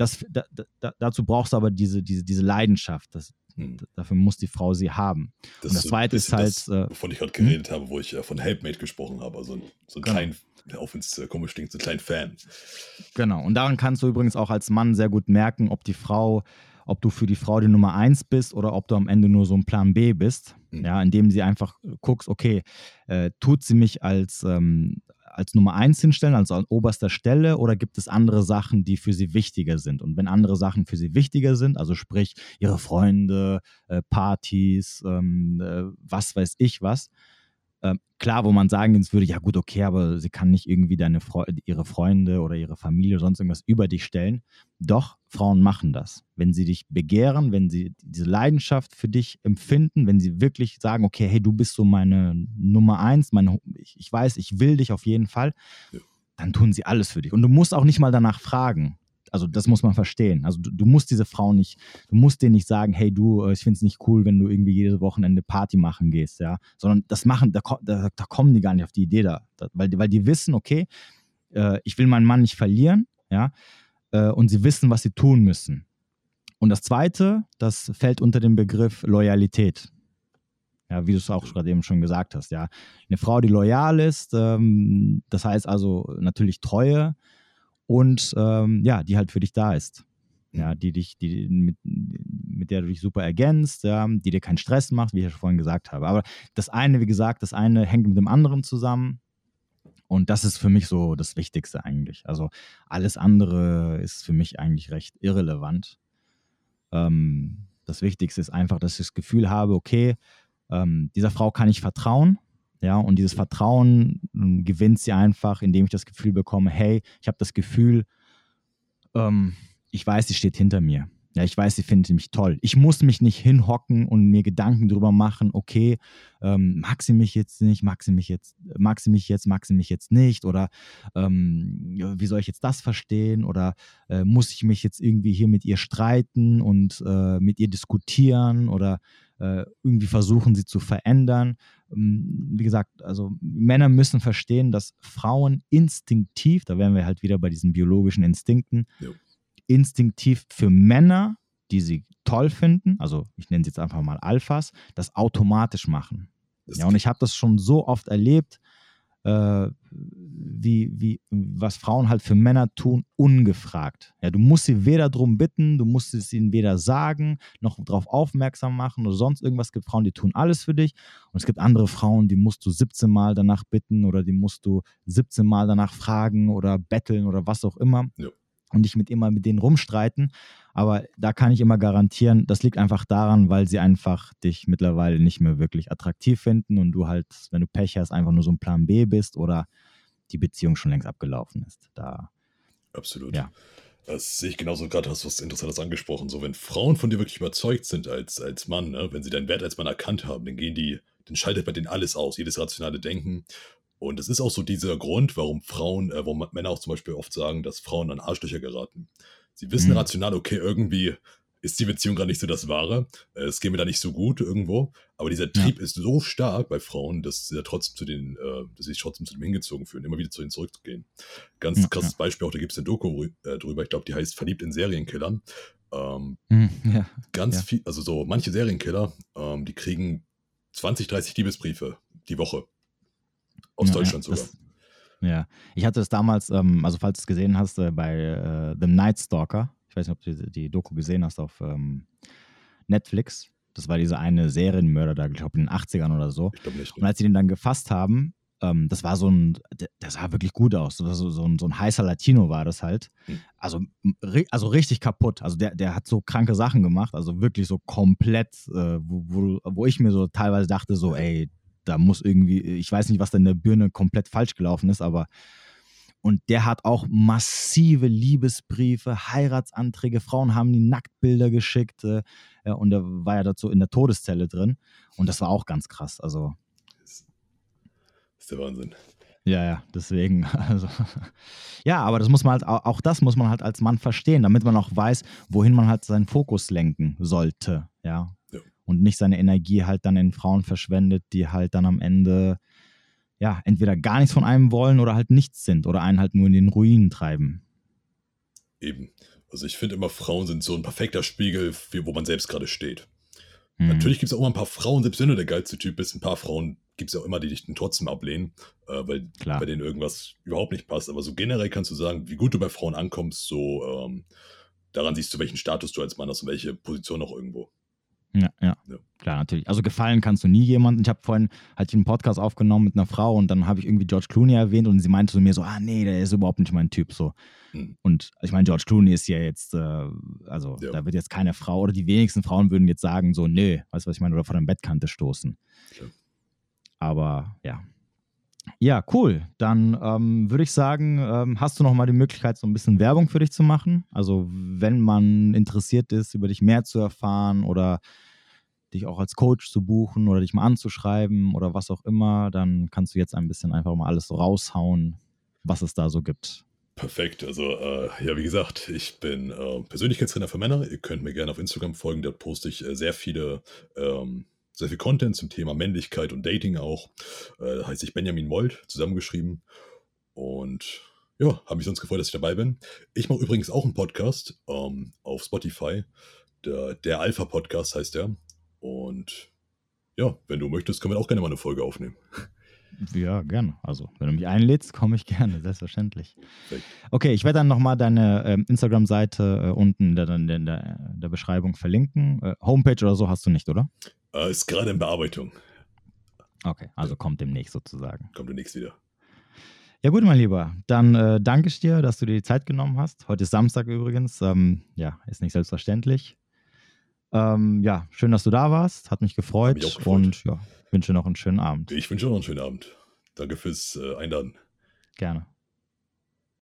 das, da, da, dazu brauchst du aber diese, diese, diese Leidenschaft. Das, hm. Dafür muss die Frau sie haben. Das und das zweite ist halt. Das, äh, wovon ich gerade hm? geredet habe, wo ich äh, von Helpmate gesprochen habe. Also so ein genau. kleinen, auch wenn es äh, komisch klingt, so ein kleinen Fan. Genau. Und daran kannst du übrigens auch als Mann sehr gut merken, ob die Frau, ob du für die Frau die Nummer eins bist oder ob du am Ende nur so ein Plan B bist. Mhm. Ja, indem sie einfach guckst, okay, äh, tut sie mich als, ähm, als Nummer eins hinstellen, also an oberster Stelle, oder gibt es andere Sachen, die für sie wichtiger sind? Und wenn andere Sachen für sie wichtiger sind, also sprich ihre Freunde, äh, Partys, ähm, äh, was weiß ich was, klar, wo man sagen würde, ja gut, okay, aber sie kann nicht irgendwie deine Fre ihre Freunde oder ihre Familie oder sonst irgendwas über dich stellen. Doch, Frauen machen das. Wenn sie dich begehren, wenn sie diese Leidenschaft für dich empfinden, wenn sie wirklich sagen, okay, hey, du bist so meine Nummer eins, meine, ich, ich weiß, ich will dich auf jeden Fall, dann tun sie alles für dich. Und du musst auch nicht mal danach fragen also das muss man verstehen. Also du, du, musst diese Frau nicht, du musst denen nicht sagen, hey du, äh, ich finde es nicht cool, wenn du irgendwie jedes Wochenende Party machen gehst, ja. Sondern das machen, da, da, da kommen die gar nicht auf die Idee da. da weil, weil die wissen, okay, äh, ich will meinen Mann nicht verlieren, ja. Äh, und sie wissen, was sie tun müssen. Und das zweite, das fällt unter den Begriff Loyalität. Ja, wie du es auch gerade eben schon gesagt hast, ja. Eine Frau, die loyal ist, ähm, das heißt also natürlich Treue, und ähm, ja, die halt für dich da ist. Ja, mhm. die dich, die, mit, mit der du dich super ergänzt, ja, die dir keinen Stress macht, wie ich vorhin gesagt habe. Aber das eine, wie gesagt, das eine hängt mit dem anderen zusammen. Und das ist für mich so das Wichtigste eigentlich. Also alles andere ist für mich eigentlich recht irrelevant. Ähm, das Wichtigste ist einfach, dass ich das Gefühl habe, okay, ähm, dieser Frau kann ich vertrauen. Ja, und dieses Vertrauen ähm, gewinnt sie einfach, indem ich das Gefühl bekomme, hey, ich habe das Gefühl, ähm, ich weiß, sie steht hinter mir. Ja, ich weiß, sie findet mich toll. Ich muss mich nicht hinhocken und mir Gedanken darüber machen, okay, ähm, mag sie mich jetzt nicht, mag sie mich jetzt, mag sie mich jetzt, mag sie mich jetzt nicht oder ähm, wie soll ich jetzt das verstehen oder äh, muss ich mich jetzt irgendwie hier mit ihr streiten und äh, mit ihr diskutieren oder irgendwie versuchen, sie zu verändern. Ähm, wie gesagt, also Männer müssen verstehen, dass Frauen instinktiv, da wären wir halt wieder bei diesen biologischen Instinkten, jo instinktiv für Männer die sie toll finden, also ich nenne sie jetzt einfach mal Alphas, das automatisch machen. Das ja, und ich habe das schon so oft erlebt, äh, wie, wie, was Frauen halt für Männer tun, ungefragt. Ja, du musst sie weder drum bitten, du musst es ihnen weder sagen, noch darauf aufmerksam machen oder sonst irgendwas. Es gibt Frauen, die tun alles für dich. Und es gibt andere Frauen, die musst du 17 Mal danach bitten oder die musst du 17 Mal danach fragen oder betteln oder was auch immer. Ja und nicht mit immer mit denen rumstreiten. Aber da kann ich immer garantieren, das liegt einfach daran, weil sie einfach dich mittlerweile nicht mehr wirklich attraktiv finden und du halt, wenn du Pech hast, einfach nur so ein Plan B bist oder die Beziehung schon längst abgelaufen ist. Da, Absolut. Ja. Das sehe ich genauso gerade, hast du was Interessantes angesprochen. So, wenn Frauen von dir wirklich überzeugt sind als, als Mann, ne, wenn sie deinen Wert als Mann erkannt haben, dann gehen die, dann schaltet bei denen alles aus, jedes rationale Denken. Und es ist auch so dieser Grund, warum Frauen, äh, warum Männer auch zum Beispiel oft sagen, dass Frauen an Arschlöcher geraten. Sie wissen mhm. rational, okay, irgendwie ist die Beziehung gerade nicht so das Wahre. Äh, es geht mir da nicht so gut irgendwo. Aber dieser Trieb ja. ist so stark bei Frauen, dass sie trotzdem zu den, äh, dass sie sich trotzdem zu dem hingezogen fühlen, immer wieder zu ihnen zurückzugehen. Ganz ja, krasses ja. Beispiel, auch da gibt es eine Doku äh, drüber, ich glaube, die heißt Verliebt in Serienkillern. Ähm, mhm, ganz viel, also so manche Serienkiller, ähm, die kriegen 20, 30 Liebesbriefe die Woche. Aus ja, Deutschland sogar. Das, ja, ich hatte es damals, ähm, also falls du es gesehen hast, äh, bei äh, The Night Stalker. Ich weiß nicht, ob du die, Doku gesehen hast auf ähm, Netflix. Das war dieser eine Serienmörder da, ich glaube in den 80ern oder so. Ich nicht. Ne? Und als sie den dann gefasst haben, ähm, das war so ein, der sah wirklich gut aus. So, so, ein, so ein heißer Latino war das halt. Hm. Also, also richtig kaputt. Also der, der hat so kranke Sachen gemacht, also wirklich so komplett, äh, wo, wo, wo ich mir so teilweise dachte, so, ey, da muss irgendwie, ich weiß nicht, was da in der Birne komplett falsch gelaufen ist, aber und der hat auch massive Liebesbriefe, Heiratsanträge, Frauen haben die Nacktbilder geschickt äh, und er war ja dazu in der Todeszelle drin und das war auch ganz krass. Also das ist der Wahnsinn. Ja, ja, deswegen. Also, ja, aber das muss man halt, auch das muss man halt als Mann verstehen, damit man auch weiß, wohin man halt seinen Fokus lenken sollte. Ja, und nicht seine Energie halt dann in Frauen verschwendet, die halt dann am Ende ja entweder gar nichts von einem wollen oder halt nichts sind oder einen halt nur in den Ruinen treiben. Eben. Also ich finde immer, Frauen sind so ein perfekter Spiegel, für, wo man selbst gerade steht. Mhm. Natürlich gibt es auch immer ein paar Frauen, selbst wenn du der geilste Typ bist, ein paar Frauen gibt es ja auch immer, die dich dann trotzdem ablehnen, äh, weil Klar. bei denen irgendwas überhaupt nicht passt. Aber so generell kannst du sagen, wie gut du bei Frauen ankommst, so ähm, daran siehst du, welchen Status du als Mann hast und welche Position auch irgendwo. Ja, ja, ja, klar, natürlich. Also gefallen kannst du nie jemandem. Ich habe vorhin halt einen Podcast aufgenommen mit einer Frau und dann habe ich irgendwie George Clooney erwähnt und sie meinte zu mir so, ah nee, der ist überhaupt nicht mein Typ so. Mhm. Und ich meine, George Clooney ist ja jetzt, äh, also ja. da wird jetzt keine Frau oder die wenigsten Frauen würden jetzt sagen so, nö, weißt du was ich meine, oder vor der Bettkante stoßen. Ja. Aber ja, ja, cool. Dann ähm, würde ich sagen, ähm, hast du noch mal die Möglichkeit, so ein bisschen Werbung für dich zu machen? Also, wenn man interessiert ist, über dich mehr zu erfahren oder dich auch als Coach zu buchen oder dich mal anzuschreiben oder was auch immer, dann kannst du jetzt ein bisschen einfach mal alles so raushauen, was es da so gibt. Perfekt. Also, äh, ja, wie gesagt, ich bin äh, Persönlichkeitstrainer für Männer. Ihr könnt mir gerne auf Instagram folgen. Dort poste ich äh, sehr viele ähm, sehr viel Content zum Thema Männlichkeit und Dating auch. Äh, heißt ich Benjamin Mold, zusammengeschrieben. Und ja, habe mich sonst gefreut, dass ich dabei bin. Ich mache übrigens auch einen Podcast ähm, auf Spotify. Der, der Alpha-Podcast heißt der. Und ja, wenn du möchtest, können wir auch gerne mal eine Folge aufnehmen. Ja, gerne. Also, wenn du mich einlädst, komme ich gerne, selbstverständlich. Okay, ich werde dann nochmal deine äh, Instagram-Seite äh, unten in der, in, der, in der, Beschreibung verlinken. Äh, Homepage oder so hast du nicht, oder? Äh, ist gerade in Bearbeitung. Okay, also kommt demnächst sozusagen. Kommt demnächst wieder. Ja gut, mein Lieber, dann äh, danke ich dir, dass du dir die Zeit genommen hast. Heute ist Samstag übrigens. Ähm, ja, ist nicht selbstverständlich. Ähm, ja, schön, dass du da warst. Hat mich gefreut. Mich gefreut. Und ja, wünsche noch einen schönen Abend. Ich wünsche noch einen schönen Abend. Danke fürs äh, Einladen. Gerne.